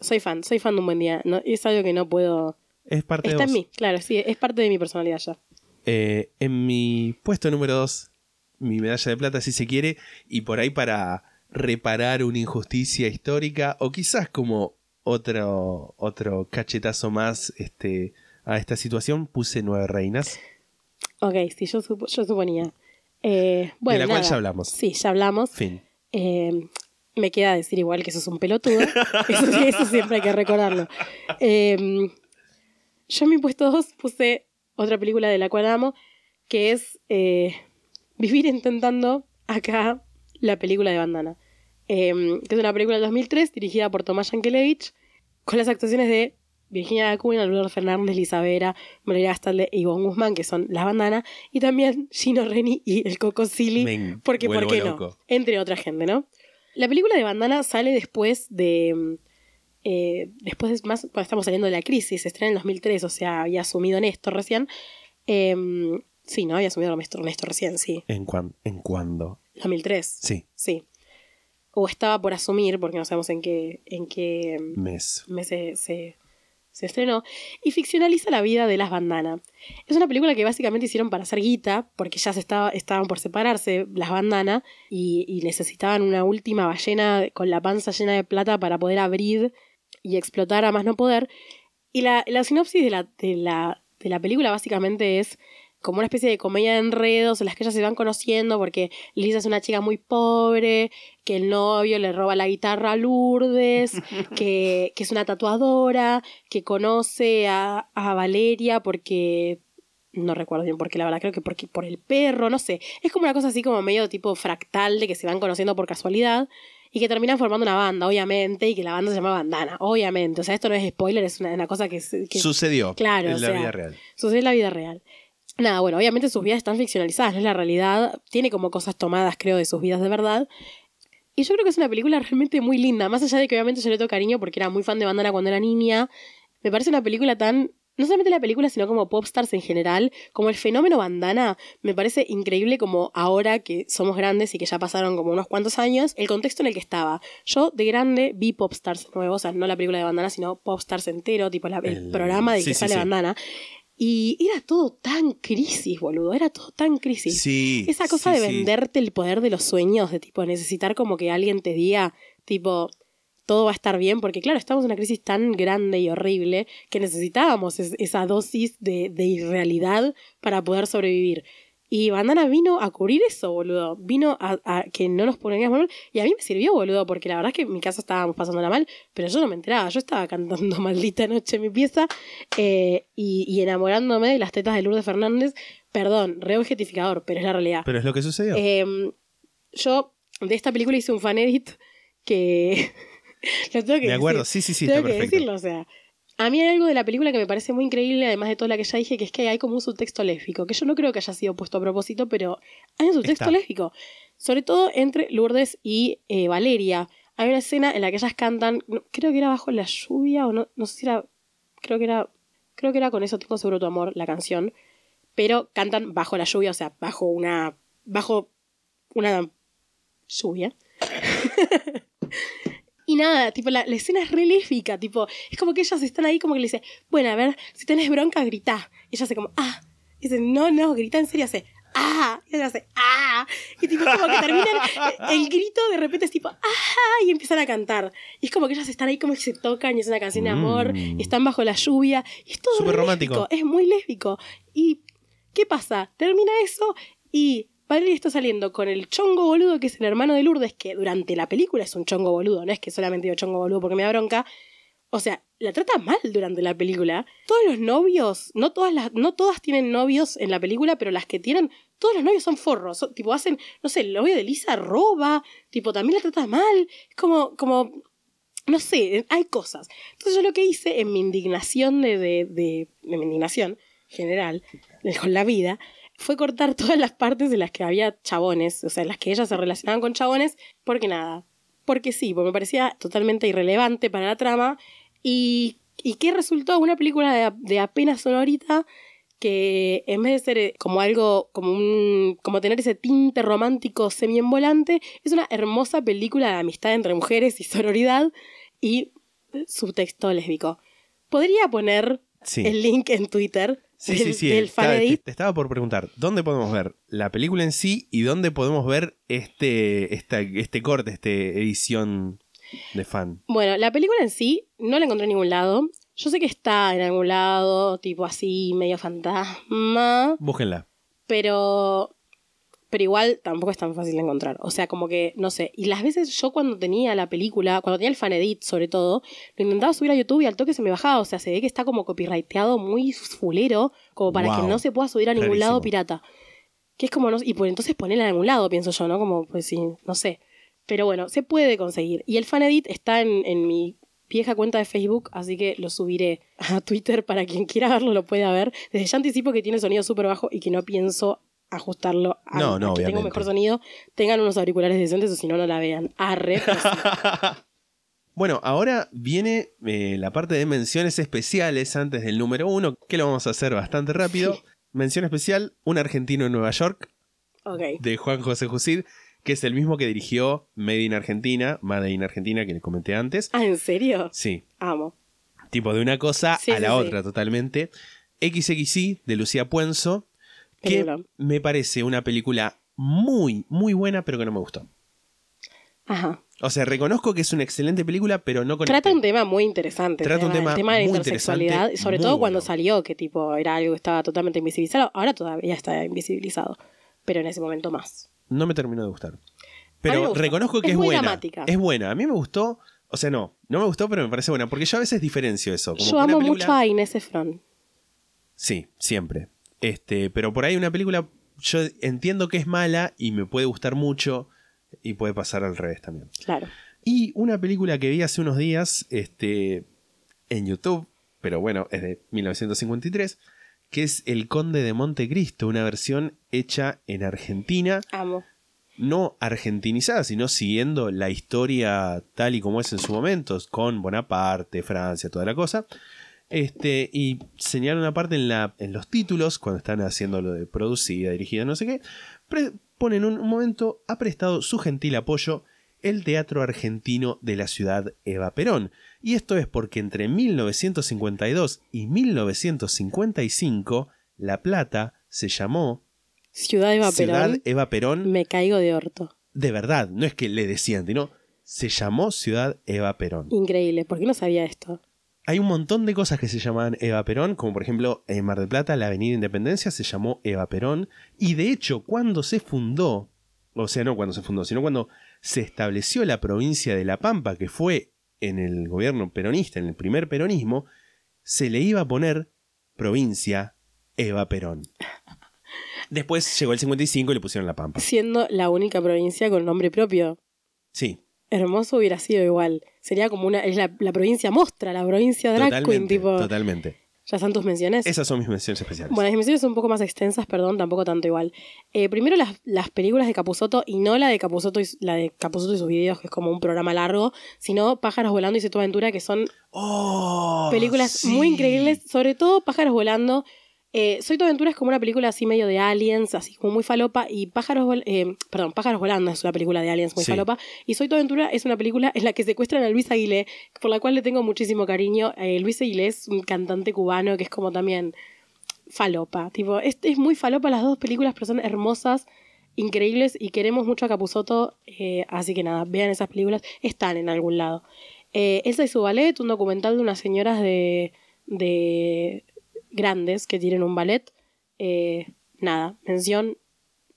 Soy fan, soy fan de un buen día. No, es algo que no puedo... Es parte Está de en mí, claro, sí, es parte de mi personalidad ya. Eh, en mi puesto número 2, mi medalla de plata, si se quiere, y por ahí para reparar una injusticia histórica, o quizás como otro, otro cachetazo más este, a esta situación, puse Nueve Reinas. Ok, sí, yo, supo- yo suponía. Eh, bueno, de la cual ya hablamos. Sí, ya hablamos. Fin. Eh, me queda decir igual que eso es un pelotudo. <laughs> eso, siempre hay que recordarlo. Eh, yo en mi puesto 2 puse otra película de la cual amo, que es Vivir intentando acá la película de Bandana. Que es una película del 2003 dirigida por Tomás Yankelevich, con las actuaciones de Virginia Acuña, Alberto Fernández, Lisa Vera, María Gastalde y Ivonne Guzmán, que son las bandanas, y también Gino Reni y el Coco Silly, porque ¿por qué loco. no? Entre otra gente, ¿no? La película de Bandana sale después de... eh, después de más, cuando estamos saliendo de la crisis, se estrena en 2003, o sea, había asumido Néstor recién. Em, sí, ¿no? Había asumido Néstor, Néstor recién, sí. ¿En, cuan- ¿En cuándo? 2003. Sí, Sí. O estaba por asumir, porque no sabemos en qué, en qué mes. mes se, se, se estrenó, y ficcionaliza la vida de las bandanas. Es una película que básicamente hicieron para hacer guita, porque ya se estaba, estaban por separarse las bandanas y, y necesitaban una última ballena con la panza llena de plata para poder abrir y explotar a más no poder. Y la, la sinopsis de la, de, la, de la película básicamente es como una especie de comedia de enredos en las que ellas se van conociendo porque Lisa es una chica muy pobre, que el novio le roba la guitarra a Lourdes, <laughs> que, que es una tatuadora, que conoce a, a Valeria porque... No recuerdo bien por qué, la verdad, creo que porque por el perro, no sé. Es como una cosa así como medio tipo fractal de que se van conociendo por casualidad y que terminan formando una banda, obviamente, y que la banda se llama Bandana, obviamente. O sea, esto no es spoiler, es una, una cosa que... que Sucedió Claro, en la sea, vida real. Sucede en la vida real. Nada, bueno, obviamente sus vidas están ficcionalizadas, no es la realidad. Tiene como cosas tomadas, creo, de sus vidas de verdad. Y yo creo que es una película <laughs> realmente muy linda. Más allá de que obviamente yo le tengo cariño porque era muy fan de Bandana cuando era niña. Me parece una película tan. No solamente la película, sino como popstars en general. Como el fenómeno Bandana. Me parece increíble como ahora que somos grandes y que ya pasaron como unos cuantos años. El contexto en el que estaba. Yo de grande vi popstars nuevos. O sea, no la película de Bandana, sino popstars entero. Tipo la- el, El- programa de sí, que sí, sale sí. Bandana. Y era todo tan crisis, boludo. Era todo tan crisis. Sí. Esa cosa sí, de sí. venderte el poder de los sueños, de tipo necesitar como que alguien te diga, tipo, todo va a estar bien, porque claro, estamos en una crisis tan grande y horrible que necesitábamos es- esa dosis de, de irrealidad para poder sobrevivir. Y Bandana vino a cubrir eso, boludo. Vino a, a que no nos pongamos mal. Y a mí me sirvió, boludo, porque la verdad es que en mi casa estábamos pasándola mal, pero yo no me enteraba. Yo estaba cantando <laughs> Maldita Noche en mi pieza eh, y, y enamorándome de las tetas de Lourdes Fernández. Perdón, re objetificador, pero es la realidad. Pero es lo que sucedió. Eh, yo de esta película hice un fan edit que. <laughs> lo tengo que Me acuerdo, decir. sí, sí, sí, Tengo está que perfecto. decirlo, o sea. A mí hay algo de la película que me parece muy increíble, además de toda la que ya dije, que es que hay como un subtexto lésbico, que yo no creo que haya sido puesto a propósito, pero hay un subtexto Está. lésbico. Sobre todo entre Lourdes y eh, Valeria. Hay una escena en la que ellas cantan, creo que era bajo la lluvia, o no, no sé si era. Creo que era. Creo que era con eso tengo seguro tu amor, la canción. Pero cantan bajo la lluvia, o sea, bajo una. bajo una lluvia. <laughs> y nada, tipo, la, la escena es re lésbica, tipo, es como que ellas están ahí como que le dice, bueno, a ver, si tenés bronca, grita. Y ella hace como, ah. Y dice, no, no, grita en serio, hace, ah. Y ella hace, ah. Y tipo, como que terminan, el grito de repente es tipo, ah. Y empiezan a cantar. Y es como que ellas están ahí como que se tocan y es una canción de amor, Mm. y están bajo la lluvia. Y es todo Súper romántico. lésbico, es muy lésbico. ¿Y qué pasa? Termina eso y Valeria está saliendo con el chongo boludo que es el hermano de Lourdes, que durante la película es un chongo boludo, no es que solamente digo chongo boludo porque me da bronca. O sea, la trata mal durante la película. Todos los novios, no todas las, no todas tienen novios en la película, pero las que tienen, todos los novios son forros. Son- tipo, hacen, no sé, el novio de Lisa roba, tipo, también la trata mal. Es como, como, no sé, hay cosas. Entonces yo lo que hice en mi indignación de, de, de, de mi indignación general, con la vida, fue cortar <laughs> todas las partes en las que había chabones, o sea, en las que ellas se relacionaban con chabones, porque nada, porque sí, porque me parecía totalmente irrelevante para la trama. ¿Y, y qué resultó? Una película de, de apenas una horita que en vez de ser eh, como algo, como un, como tener ese tinte romántico semi-envolante, es una hermosa película de amistad entre mujeres y sororidad y subtexto lésbico. Podría poner Sí. el link en Twitter Sí, del, sí, sí. del Estaba- fan edit. te, te estaba por preguntar, ¿dónde podemos ver la película en sí y dónde podemos ver este, esta, este corte, esta edición de fan? Bueno, la película en sí no la encontré en ningún lado. Yo sé que está en algún lado, tipo así, medio fantasma, Búsquenla. pero pero igual tampoco es tan fácil de encontrar. O sea, como que, no sé. Y las veces yo cuando tenía la película, cuando tenía el fan edit sobre todo, lo intentaba subir a YouTube y al toque se me bajaba. O sea, se ve que está como copyrighteado muy fulero, como para que no se pueda subir a ningún lado pirata. Que es como, no y pues entonces ponerla en algún lado, pienso yo, ¿no? Como, pues sí, no sé. Pero bueno, se puede conseguir. Y el fan edit está en, en mi vieja cuenta de Facebook, así que lo subiré a Twitter para quien quiera verlo lo pueda ver. Desde ya anticipo que tiene sonido súper bajo y que no pienso ajustarlo a, No, a no, que tenga obviamente. mejor sonido. Tengan unos auriculares decentes o si no, no la vean. Arre. sí. <laughs> Bueno, ahora viene eh, la parte de menciones especiales antes del número uno, que lo vamos a hacer bastante rápido. Sí. Mención especial, un argentino en Nueva York, de Juan José Jusid, que es el mismo que dirigió Made in Argentina, Made in Argentina, que les comenté antes. Ah, ¿en serio? Sí, Amo. tipo de una cosa Sí, a la otra totalmente. XXI de Lucía Puenzo, que me parece una película muy, muy buena, pero que no me gustó. Ajá. O sea, reconozco que es una excelente película, pero no con Trata un tema muy interesante. Trata un tema el tema de la muy intersexualidad, sobre todo cuando bueno. salió, que tipo era algo que estaba totalmente invisibilizado. Ahora todavía está invisibilizado, pero en ese momento más. No me terminó de gustar. Pero reconozco que Es es, buena. dramática. Es buena. A mí me gustó. O sea, no. No me gustó, pero me parece buena. Porque yo a veces diferencio eso. Como Yo amo película- mucho a Inés Efron. Sí, siempre. Este, pero por ahí una película. Yo entiendo que es mala y me puede gustar mucho. Y puede pasar al revés también. Claro. Y una película que vi hace unos días. Este. En YouTube. Pero bueno, es de 1953. Que es El Conde de Montecristo. Una versión hecha en Argentina. Amo. no argentinizada, sino siguiendo la historia tal y como es en su momento, con Bonaparte, Francia, toda la cosa. Este, y señalan una parte en, la, en los títulos, cuando están haciendo lo de producida, dirigida, no sé qué, ponen un, un momento, ha prestado su gentil apoyo el Teatro Argentino de la ciudad Eva Perón. Y esto es porque entre 1952 y 1955, La Plata se llamó Ciudad Eva Ciudad Perón. Eva Perón Me caigo de orto. de verdad, no es que le decían, sino se llamó Ciudad Eva Perón. Increíble. ¿Por qué no sabía esto? Hay un montón de cosas que se llamaban Eva Perón, como por ejemplo en Mar del Plata la Avenida Independencia se llamó Eva Perón, y de hecho cuando se fundó, o sea, no cuando se fundó, sino cuando se estableció la provincia de La Pampa, que fue en el gobierno peronista, en el primer peronismo, se le iba a poner provincia Eva Perón. Después llegó el 55 y le pusieron La Pampa. Siendo la única provincia con nombre propio. Sí, Hermoso hubiera sido igual. Sería como una. Es la, la provincia mostra, la provincia drag queen, tipo. totalmente. ¿Ya están tus menciones? Esas son mis menciones especiales. Bueno, las menciones son un poco más extensas, perdón, tampoco tanto igual. Eh, primero las, las películas de Capusotto y no la de Capusotto y, la de Capusotto y sus videos, que es como un programa largo, sino Pájaros Volando y Seto Aventura, que son Oh, películas sí. muy increíbles, sobre todo Pájaros Volando. Eh, Soy tu aventura es como una película así medio de aliens, así como muy falopa, y Pájaros, Vol- eh, perdón, Pájaros Volando es una película de aliens muy Sí. falopa, y Soy tu aventura es una película en la que secuestran a Luis Aguilé, por la cual le tengo muchísimo cariño. Eh, Luis Aguilé es un cantante cubano que es como también falopa, tipo, es, es muy falopa las dos películas, pero son hermosas, increíbles, y queremos mucho a Capusotto, eh, así que nada, vean esas películas, están en algún lado. Elsa y su ballet, un documental de unas señoras de, de grandes que tienen un ballet. Eh, nada, mención.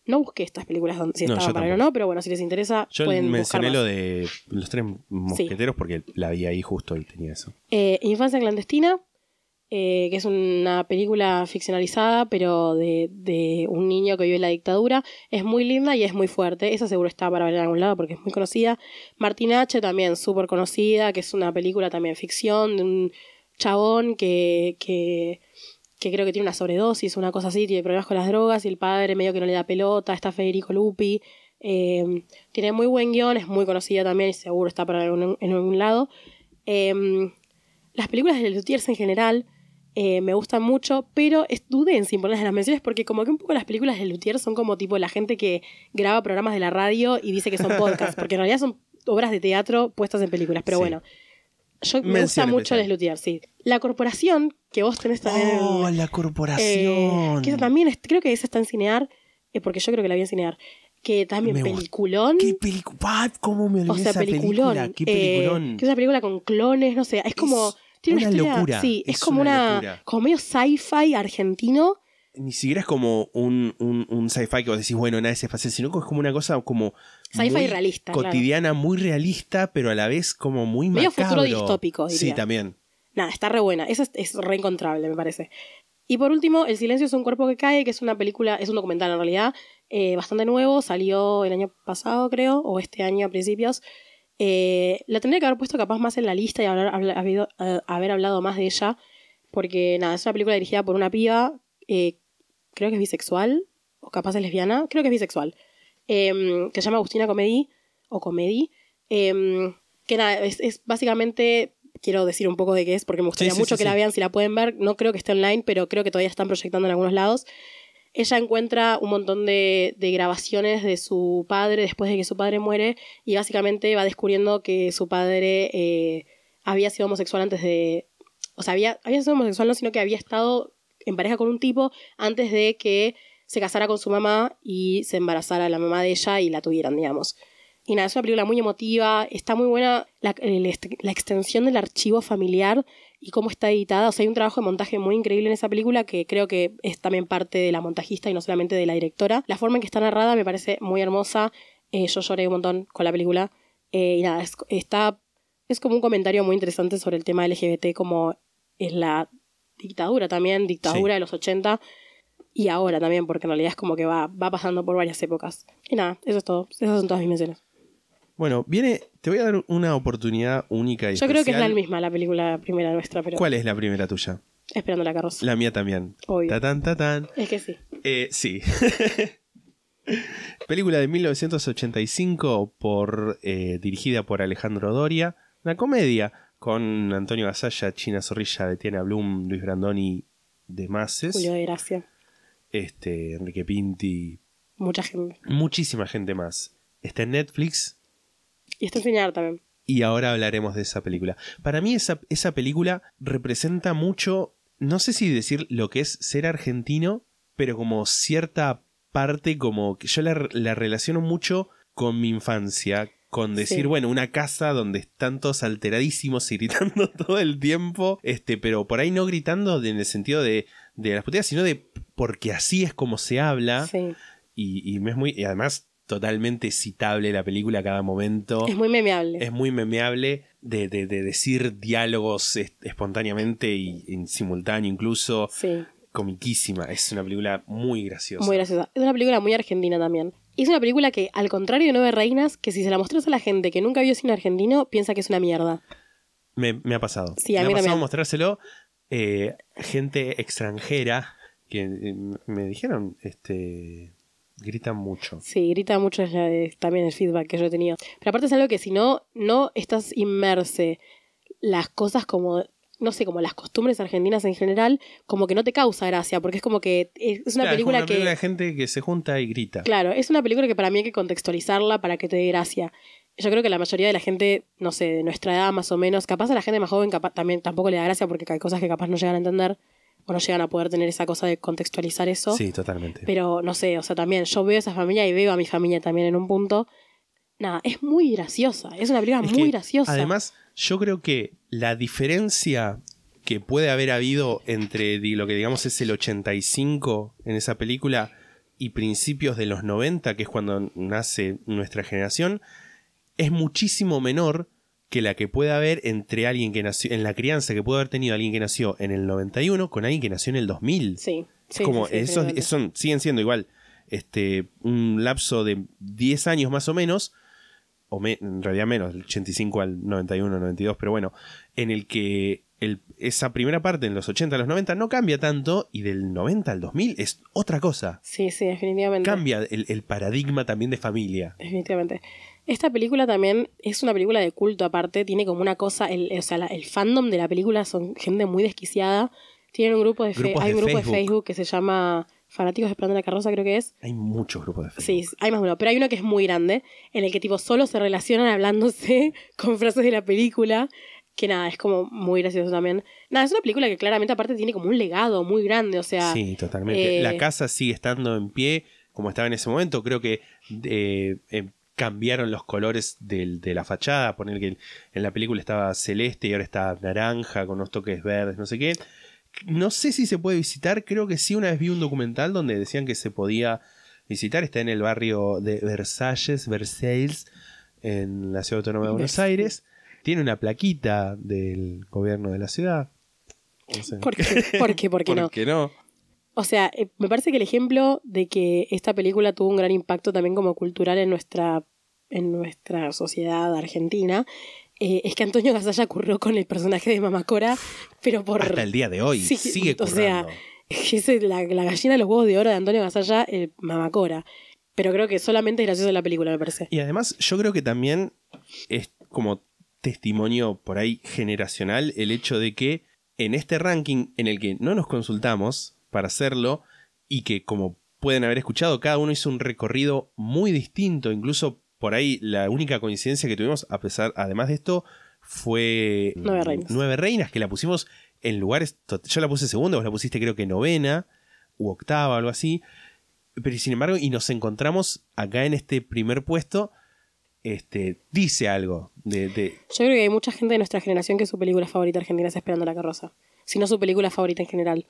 No busqué estas películas donde, si No, estaban yo para o no, pero bueno, si les interesa, Yo pueden buscar mencioné más. lo de los tres mosqueteros porque la vi ahí justo y tenía eso. Eh, Infancia clandestina, eh, que es una película ficcionalizada, pero de, de un niño que vive en la dictadura. Es muy linda y es muy fuerte. Esa seguro está para ver en algún lado porque es muy conocida. Martina H. también súper conocida, que es una película también ficción de un chabón que, que, que creo que tiene una sobredosis, una cosa así, tiene problemas con las drogas y el padre medio que no le da pelota, está Federico Lupi. eh, tiene muy buen guion, es muy conocida también y seguro está para algún- en algún lado. Eh, las películas de Lutiers en general eh, me gustan mucho, pero es- dudé en sin ponerlas en las menciones porque como que un poco las películas de Lutiers son como tipo la gente que graba programas de la radio y dice que son podcasts, <laughs> porque en realidad son obras de teatro puestas en películas, pero Sí. bueno. Yo me gusta mucho. Les Luthiers, sí. La corporación, que vos tenés también Oh, la eh, corporación. que esa también, es- creo que esa está en Cinear, eh, porque yo creo que la vi en Cinear. Que también Me gusta. peliculón. ¿Qué película? ¿Cómo me olvidé O sea, esa peliculón. película? ¿Qué eh, peliculón? que es una película con clones, no sé. Es como. tiene una, una historia- locura, Sí, es, es como una. Como medio sci-fi argentino. Ni siquiera es como un, un, un sci-fi que vos decís, bueno, nada es espacial, sino que es como una cosa como. Sci-fi realista, claro. Cotidiana, muy realista, pero a la vez como muy Medio macabro. futuro distópico, Sí, diría. también. Nada, está re buena. Esa es, es re encontrable, me parece. Y por último, El silencio es un cuerpo que cae, que es una película, es un documental en realidad, eh, bastante nuevo, salió el año pasado, creo, o este año a principios. Eh, la tendría que haber puesto capaz más en la lista y hablar, habido- eh, haber hablado más de ella, porque nada, es una película dirigida por una piba, eh, creo que es bisexual, o capaz es lesbiana, creo que es bisexual, em, que se llama Agustina Comedy, o Comedy, em, que nada, es, es básicamente, quiero decir un poco de qué es, porque me gustaría sí, mucho sí, que la sí. vean si la pueden ver, no creo que esté online, pero creo que todavía están proyectando en algunos lados. Ella encuentra un montón de, de grabaciones de su padre después de que su padre muere y básicamente va descubriendo que su padre eh, había sido homosexual antes de... O sea, había, había sido homosexual, no, sino que había estado en pareja con un tipo antes de que se casara con su mamá y se embarazara la mamá de ella y la tuvieran, digamos. Y nada, es una película muy emotiva, está muy buena la, extensión del archivo familiar y cómo está editada. O sea, hay un trabajo de montaje muy increíble en esa película que creo que es también parte de la montajista y no solamente de la directora. La forma en que está narrada me parece muy hermosa. Eh, yo lloré un montón con la película. Eh, y nada, es, está, es como un comentario muy interesante sobre el tema LGBT, como es la dictadura también, dictadura Sí. de los 80 y ahora también, porque en realidad es como que va, va pasando por varias épocas. Y nada, eso es todo. Esas son todas mis menciones. Bueno, viene. Te voy a dar una oportunidad única y Yo creo que es la especial. misma la película primera nuestra, pero ¿Cuál es la primera tuya? esperando la carroza. La mía también. Obvio. Tatán, tatán. Es que sí. Eh, sí. <laughs> Película de 1985 por, eh, dirigida por Alejandro Doria. Una comedia con Antonio Gasalla, China Zorrilla, Betiana Blum, Luis Brandoni, demás. Julio de Gracia. Este, Enrique Pinti, Mucha gente. muchísima gente más. Está en Netflix Y está enseñar también. y ahora hablaremos de esa película. Para mí esa, esa película representa mucho, no sé si decir lo que es ser argentino, pero como cierta parte como que yo la, la relaciono mucho con mi infancia, con decir, Sí. bueno, una casa donde están todos alteradísimos y gritando <laughs> todo el tiempo, este, pero por ahí no gritando en el sentido de, de las puteadas, sino de porque así es como se habla Sí. y, es muy, y además totalmente citable la película a cada momento Es muy memeable. es muy memeable de, de- de decir diálogos espontáneamente y en simultáneo incluso. Sí. Comiquísima. Es una película muy graciosa. Muy graciosa. Es una película muy argentina también. Y es una película que, al contrario de Nueve Reinas, que si se la mostras a la gente que nunca vio cine argentino, piensa que es una mierda. Me, me ha pasado. Sí, a me mí ha pasado también. mostrárselo. Eh, gente extranjera que eh, me dijeron, este, gritan mucho. Sí, grita mucho es la de- también el feedback que yo he tenido. Pero aparte es algo que si no, no estás inmerse las cosas como, no sé, como las costumbres argentinas en general, como que no te causa gracia, porque es como que es es una Claro, es película una que... película de gente que se junta y grita. Claro, es una película que para mí hay que contextualizarla para que te dé gracia. Yo creo que la mayoría de la gente, no sé, de nuestra edad más o menos, capaz a la gente más joven capaz, también tampoco le da gracia porque hay cosas que capaz no llegan a entender o no llegan a poder tener esa cosa de contextualizar eso. Sí, totalmente. Pero no sé, o sea, también yo veo a esa familia y veo a mi familia también en un punto. Nada, es muy graciosa. Es una película Es muy que, graciosa. Además, yo creo que la diferencia que puede haber habido entre lo que digamos es el 85 en esa película y principios de los 90, que es cuando nace nuestra generación, es muchísimo menor que la que puede haber entre alguien que nació en la crianza que puede haber tenido alguien que nació en el 91 con alguien que nació en el 2000. sí, Es sí, como sí, sí, esos son, siguen siendo igual este un lapso de 10 años más o menos o me- en realidad menos, del 85 al 91, 92, pero bueno, en el que el- esa primera parte en los 80 a los 90 no cambia tanto y del 90 al 2000 es otra cosa. Sí, sí, definitivamente. Cambia el, el paradigma también de familia. Definitivamente. Esta película también es una película de culto aparte, tiene como una cosa, el, o sea, la- el fandom de la película son gente muy desquiciada. Tienen un grupo de, fe- hay un de grupo Facebook. de Facebook que se llama Fanáticos Esperando la Carroza, creo que es. Hay muchos grupos de Facebook. Sí, hay más de uno, pero hay uno que es muy grande, en el que tipo solo se relacionan hablándose <laughs> con frases de la película, que nada, es como muy gracioso también. Nada, es una película que claramente aparte tiene como un legado muy grande, o sea, Sí, totalmente. eh, La casa sigue estando en pie como estaba en ese momento. Creo que eh, eh, cambiaron los colores del- de la fachada. Poner que en la película estaba celeste y ahora está naranja con unos toques verdes, no sé qué. No sé si se puede visitar. Creo que sí, una vez vi un documental donde decían que se podía visitar. Está en el barrio de Versalles, Versailles, en la ciudad autónoma de Buenos. Aires. Tiene una plaquita del gobierno de la ciudad. No sé. ¿por qué? ¿Por qué? ¿Por qué no? <laughs> ¿Por qué no? O sea, eh, me parece que el ejemplo de que esta película tuvo un gran impacto también como cultural en nuestra, en nuestra sociedad argentina eh, es que Antonio Gasalla curró con el personaje de Mamacora, pero por... Hasta el día de hoy Sí, sigue o sea, currando. <laughs> es la, la gallina de los huevos de oro de Antonio Gasalla, el Mamacora. Pero creo que solamente es gracioso la película, me parece. Y además yo creo que también es como testimonio por ahí generacional el hecho de que en este ranking en el que no nos consultamos para hacerlo y que como pueden haber escuchado, cada uno hizo un recorrido muy distinto, incluso por ahí la única coincidencia que tuvimos, a pesar, además de esto, fue Nueve Reinas. Nueve Reinas, que la pusimos en lugares, yo la puse segunda, vos la pusiste creo que novena u octava, algo así, pero sin embargo, y nos encontramos acá en este primer puesto, este, dice algo de, de- Yo creo que hay mucha gente de nuestra generación que su película favorita argentina es Esperando la carroza. Si no su película favorita en general.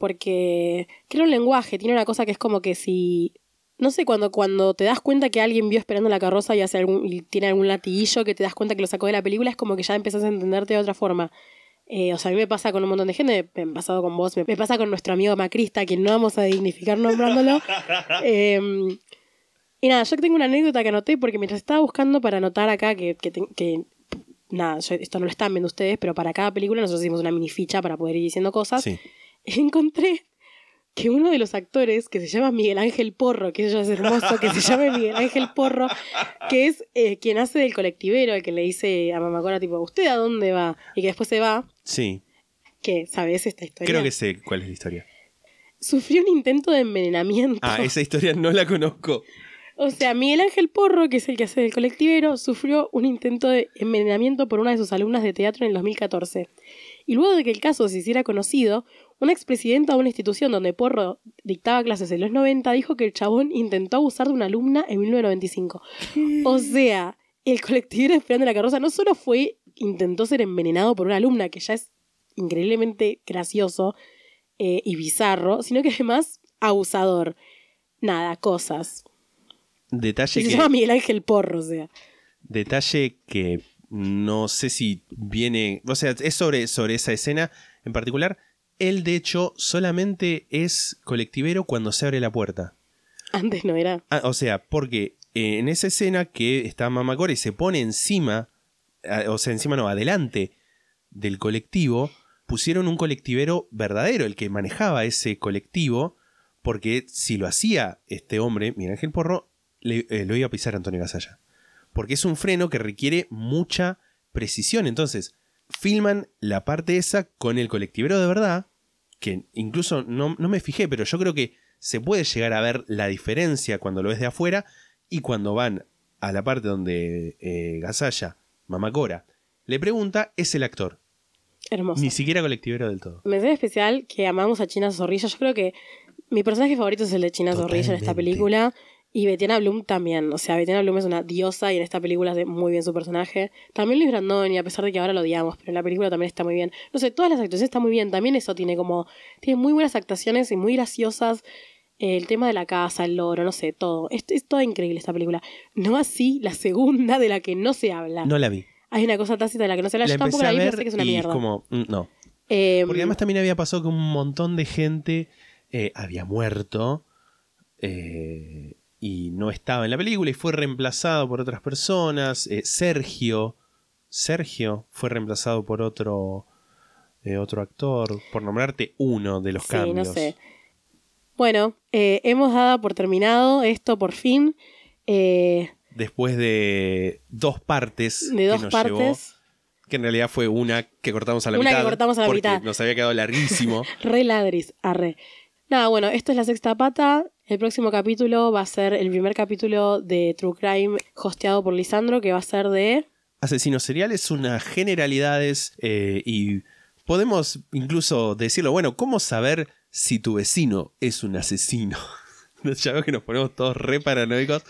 Porque crea un lenguaje, tiene una cosa que es como que si. No sé, cuando, cuando te das cuenta que alguien vio Esperando la carroza y, hace algún, y tiene algún latiguillo que te das cuenta que lo sacó de la película, es como que ya empezás a entenderte de otra forma. Eh, o sea, a mí me pasa con un montón de gente, me ha pasado con vos, me, me pasa con nuestro amigo Macrista, que no vamos a dignificar nombrándolo. <laughs> Eh, y nada, yo tengo una anécdota que anoté porque mientras estaba buscando para anotar acá que, que, que- nada, yo- esto no lo están viendo ustedes, pero para cada película nosotros hicimos una mini ficha para poder ir diciendo cosas. sí. <laughs> Encontré que uno de los actores, que se llama Miguel Ángel Porro, que eso es hermoso, que se llame Miguel Ángel Porro, que es eh, quien hace del colectivero, el que le dice a Mamacora, tipo, ¿usted a dónde va? Y que después se va, Sí, que, ¿sabes esta historia? creo que sé cuál es la historia. Sufrió un intento de envenenamiento. Ah, esa historia no la conozco. O sea, Miguel Ángel Porro, que es el que hace el colectivero, sufrió un intento de envenenamiento por una de sus alumnas de teatro en el 2014. Y luego de que el caso se hiciera conocido, una expresidenta de una institución donde Porro dictaba clases en los 90 dijo que el chabón intentó abusar de una alumna en 1995. O sea, el colectivero esperando la carroza no solo fue, intentó ser envenenado por una alumna, que ya es increíblemente gracioso eh, y bizarro, sino que además abusador. Nada, cosas. Detalle Y se que, llama Miguel Ángel Porro, o sea. detalle que no sé si viene, o sea, es sobre, sobre esa escena en particular. Él, de hecho, solamente es colectivero cuando se abre la puerta. Antes no era. Ah, o sea, porque eh, en esa escena que está Mamacora y se pone encima, o sea, encima no, adelante del colectivo, pusieron un colectivero verdadero, el que manejaba ese colectivo, porque si lo hacía este hombre, Miguel Ángel Porro, le- eh, lo iba a pisar Antonio Gasalla. Porque es un freno que requiere mucha precisión. Entonces, filman la parte esa con el colectivero de verdad, que incluso no, no me fijé, pero yo creo que se puede llegar a ver la diferencia cuando lo ves de afuera y cuando van a la parte donde eh, Gasalla, Mamacora, le pregunta, es el actor. Hermoso. Ni siquiera colectivero del todo. Mensaje especial que amamos a China Zorrilla. Yo creo que mi personaje favorito es el de China Zorrilla en esta película. Y Betiana Bloom también. O sea, Betiana Bloom es una diosa y en esta película hace muy bien su personaje. También Luis Brandoni, a pesar de que ahora lo odiamos, pero en la película también está muy bien. No sé, todas las actuaciones están muy bien. También eso tiene como. Tiene muy buenas actuaciones y muy graciosas. Eh, El tema de la casa, el loro, no sé, todo. Es, es toda increíble esta película. No así la segunda de la que no se habla. No la vi. Hay una cosa tácita de la que no se habla. La Yo tampoco la vi, pero sé que es una y mierda. como, mm, no. Eh, Porque además también había pasado que un montón de gente eh, había muerto eh, y no estaba en la película y fue reemplazado por otras personas. Eh, Sergio, Sergio fue reemplazado por otro eh, otro actor, por nombrarte uno de los Sí, cambios. no sé. Bueno, eh, hemos dado por terminado esto por fin. Después de dos partes. de que dos nos partes. llevó, que en realidad fue una que cortamos a la Una que mitad. cortamos a la porque mitad. Nos había quedado larguísimo. <laughs> Re ladris, arre. Nada, bueno, esto es la sexta pata. El próximo capítulo va a ser el primer capítulo de True Crime hosteado por Lisandro, que va a ser de. Asesinos seriales, unas generalidades eh, y podemos incluso decirlo, bueno, ¿cómo saber si tu vecino es un asesino? <laughs> ya veo que nos ponemos todos re paranoicos.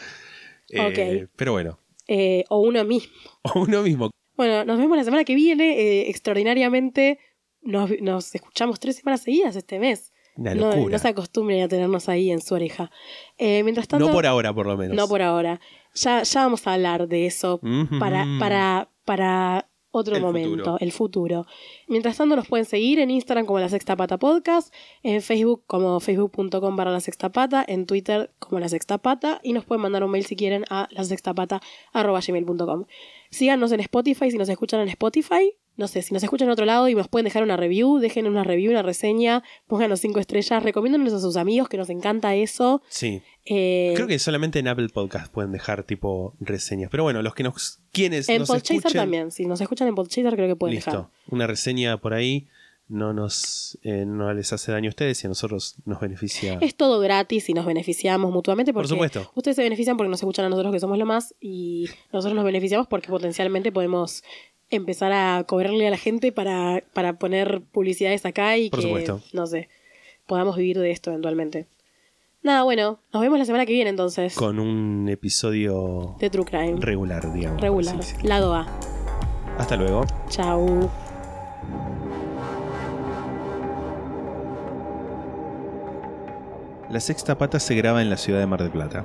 Eh, Ok. Pero bueno, eh, o uno mismo. <laughs> o uno mismo. Bueno, nos vemos la semana que viene. eh, extraordinariamente, nos, nos escuchamos tres semanas seguidas este mes. Una No, locura. no se acostumbren a tenernos ahí en su oreja. Eh, mientras tanto. No por ahora, por lo menos. No por ahora. Ya, ya vamos a hablar de eso para, para, para otro El momento, futuro. el futuro. Mientras tanto, nos pueden seguir en Instagram como La Sexta Pata Podcast, en Facebook como facebook.com barra La Sexta Pata, en Twitter como La Sexta Pata y nos pueden mandar un mail si quieren a la sextapata arroba gmail.com. Síganos en Spotify si nos escuchan en Spotify. No sé, si nos escuchan en otro lado y nos pueden dejar una review, dejen una review, una reseña, pónganos cinco estrellas, recomiéndonos a sus amigos que nos encanta eso. Sí. Eh, Creo que solamente en Apple Podcast pueden dejar tipo reseñas. Pero bueno, los que nos. Quienes En nos Podchaser escuchen. también. Si nos escuchan en Podchaser, creo que pueden Listo. dejar. Una reseña por ahí no nos eh, no les hace daño a ustedes y a nosotros nos beneficia. Es todo gratis y nos beneficiamos mutuamente Por porque supuesto. ustedes se benefician porque nos escuchan a nosotros que somos lo más y nosotros nos beneficiamos porque potencialmente podemos empezar a cobrarle a la gente para, para poner publicidades acá y Por que, supuesto. no sé, podamos vivir de esto eventualmente. Nada, bueno, nos vemos la semana que viene entonces. Con un episodio de True Crime. regular, digamos. Regular. Lado A. Hasta luego. Chau. La sexta pata se graba en la ciudad de Mar del Plata.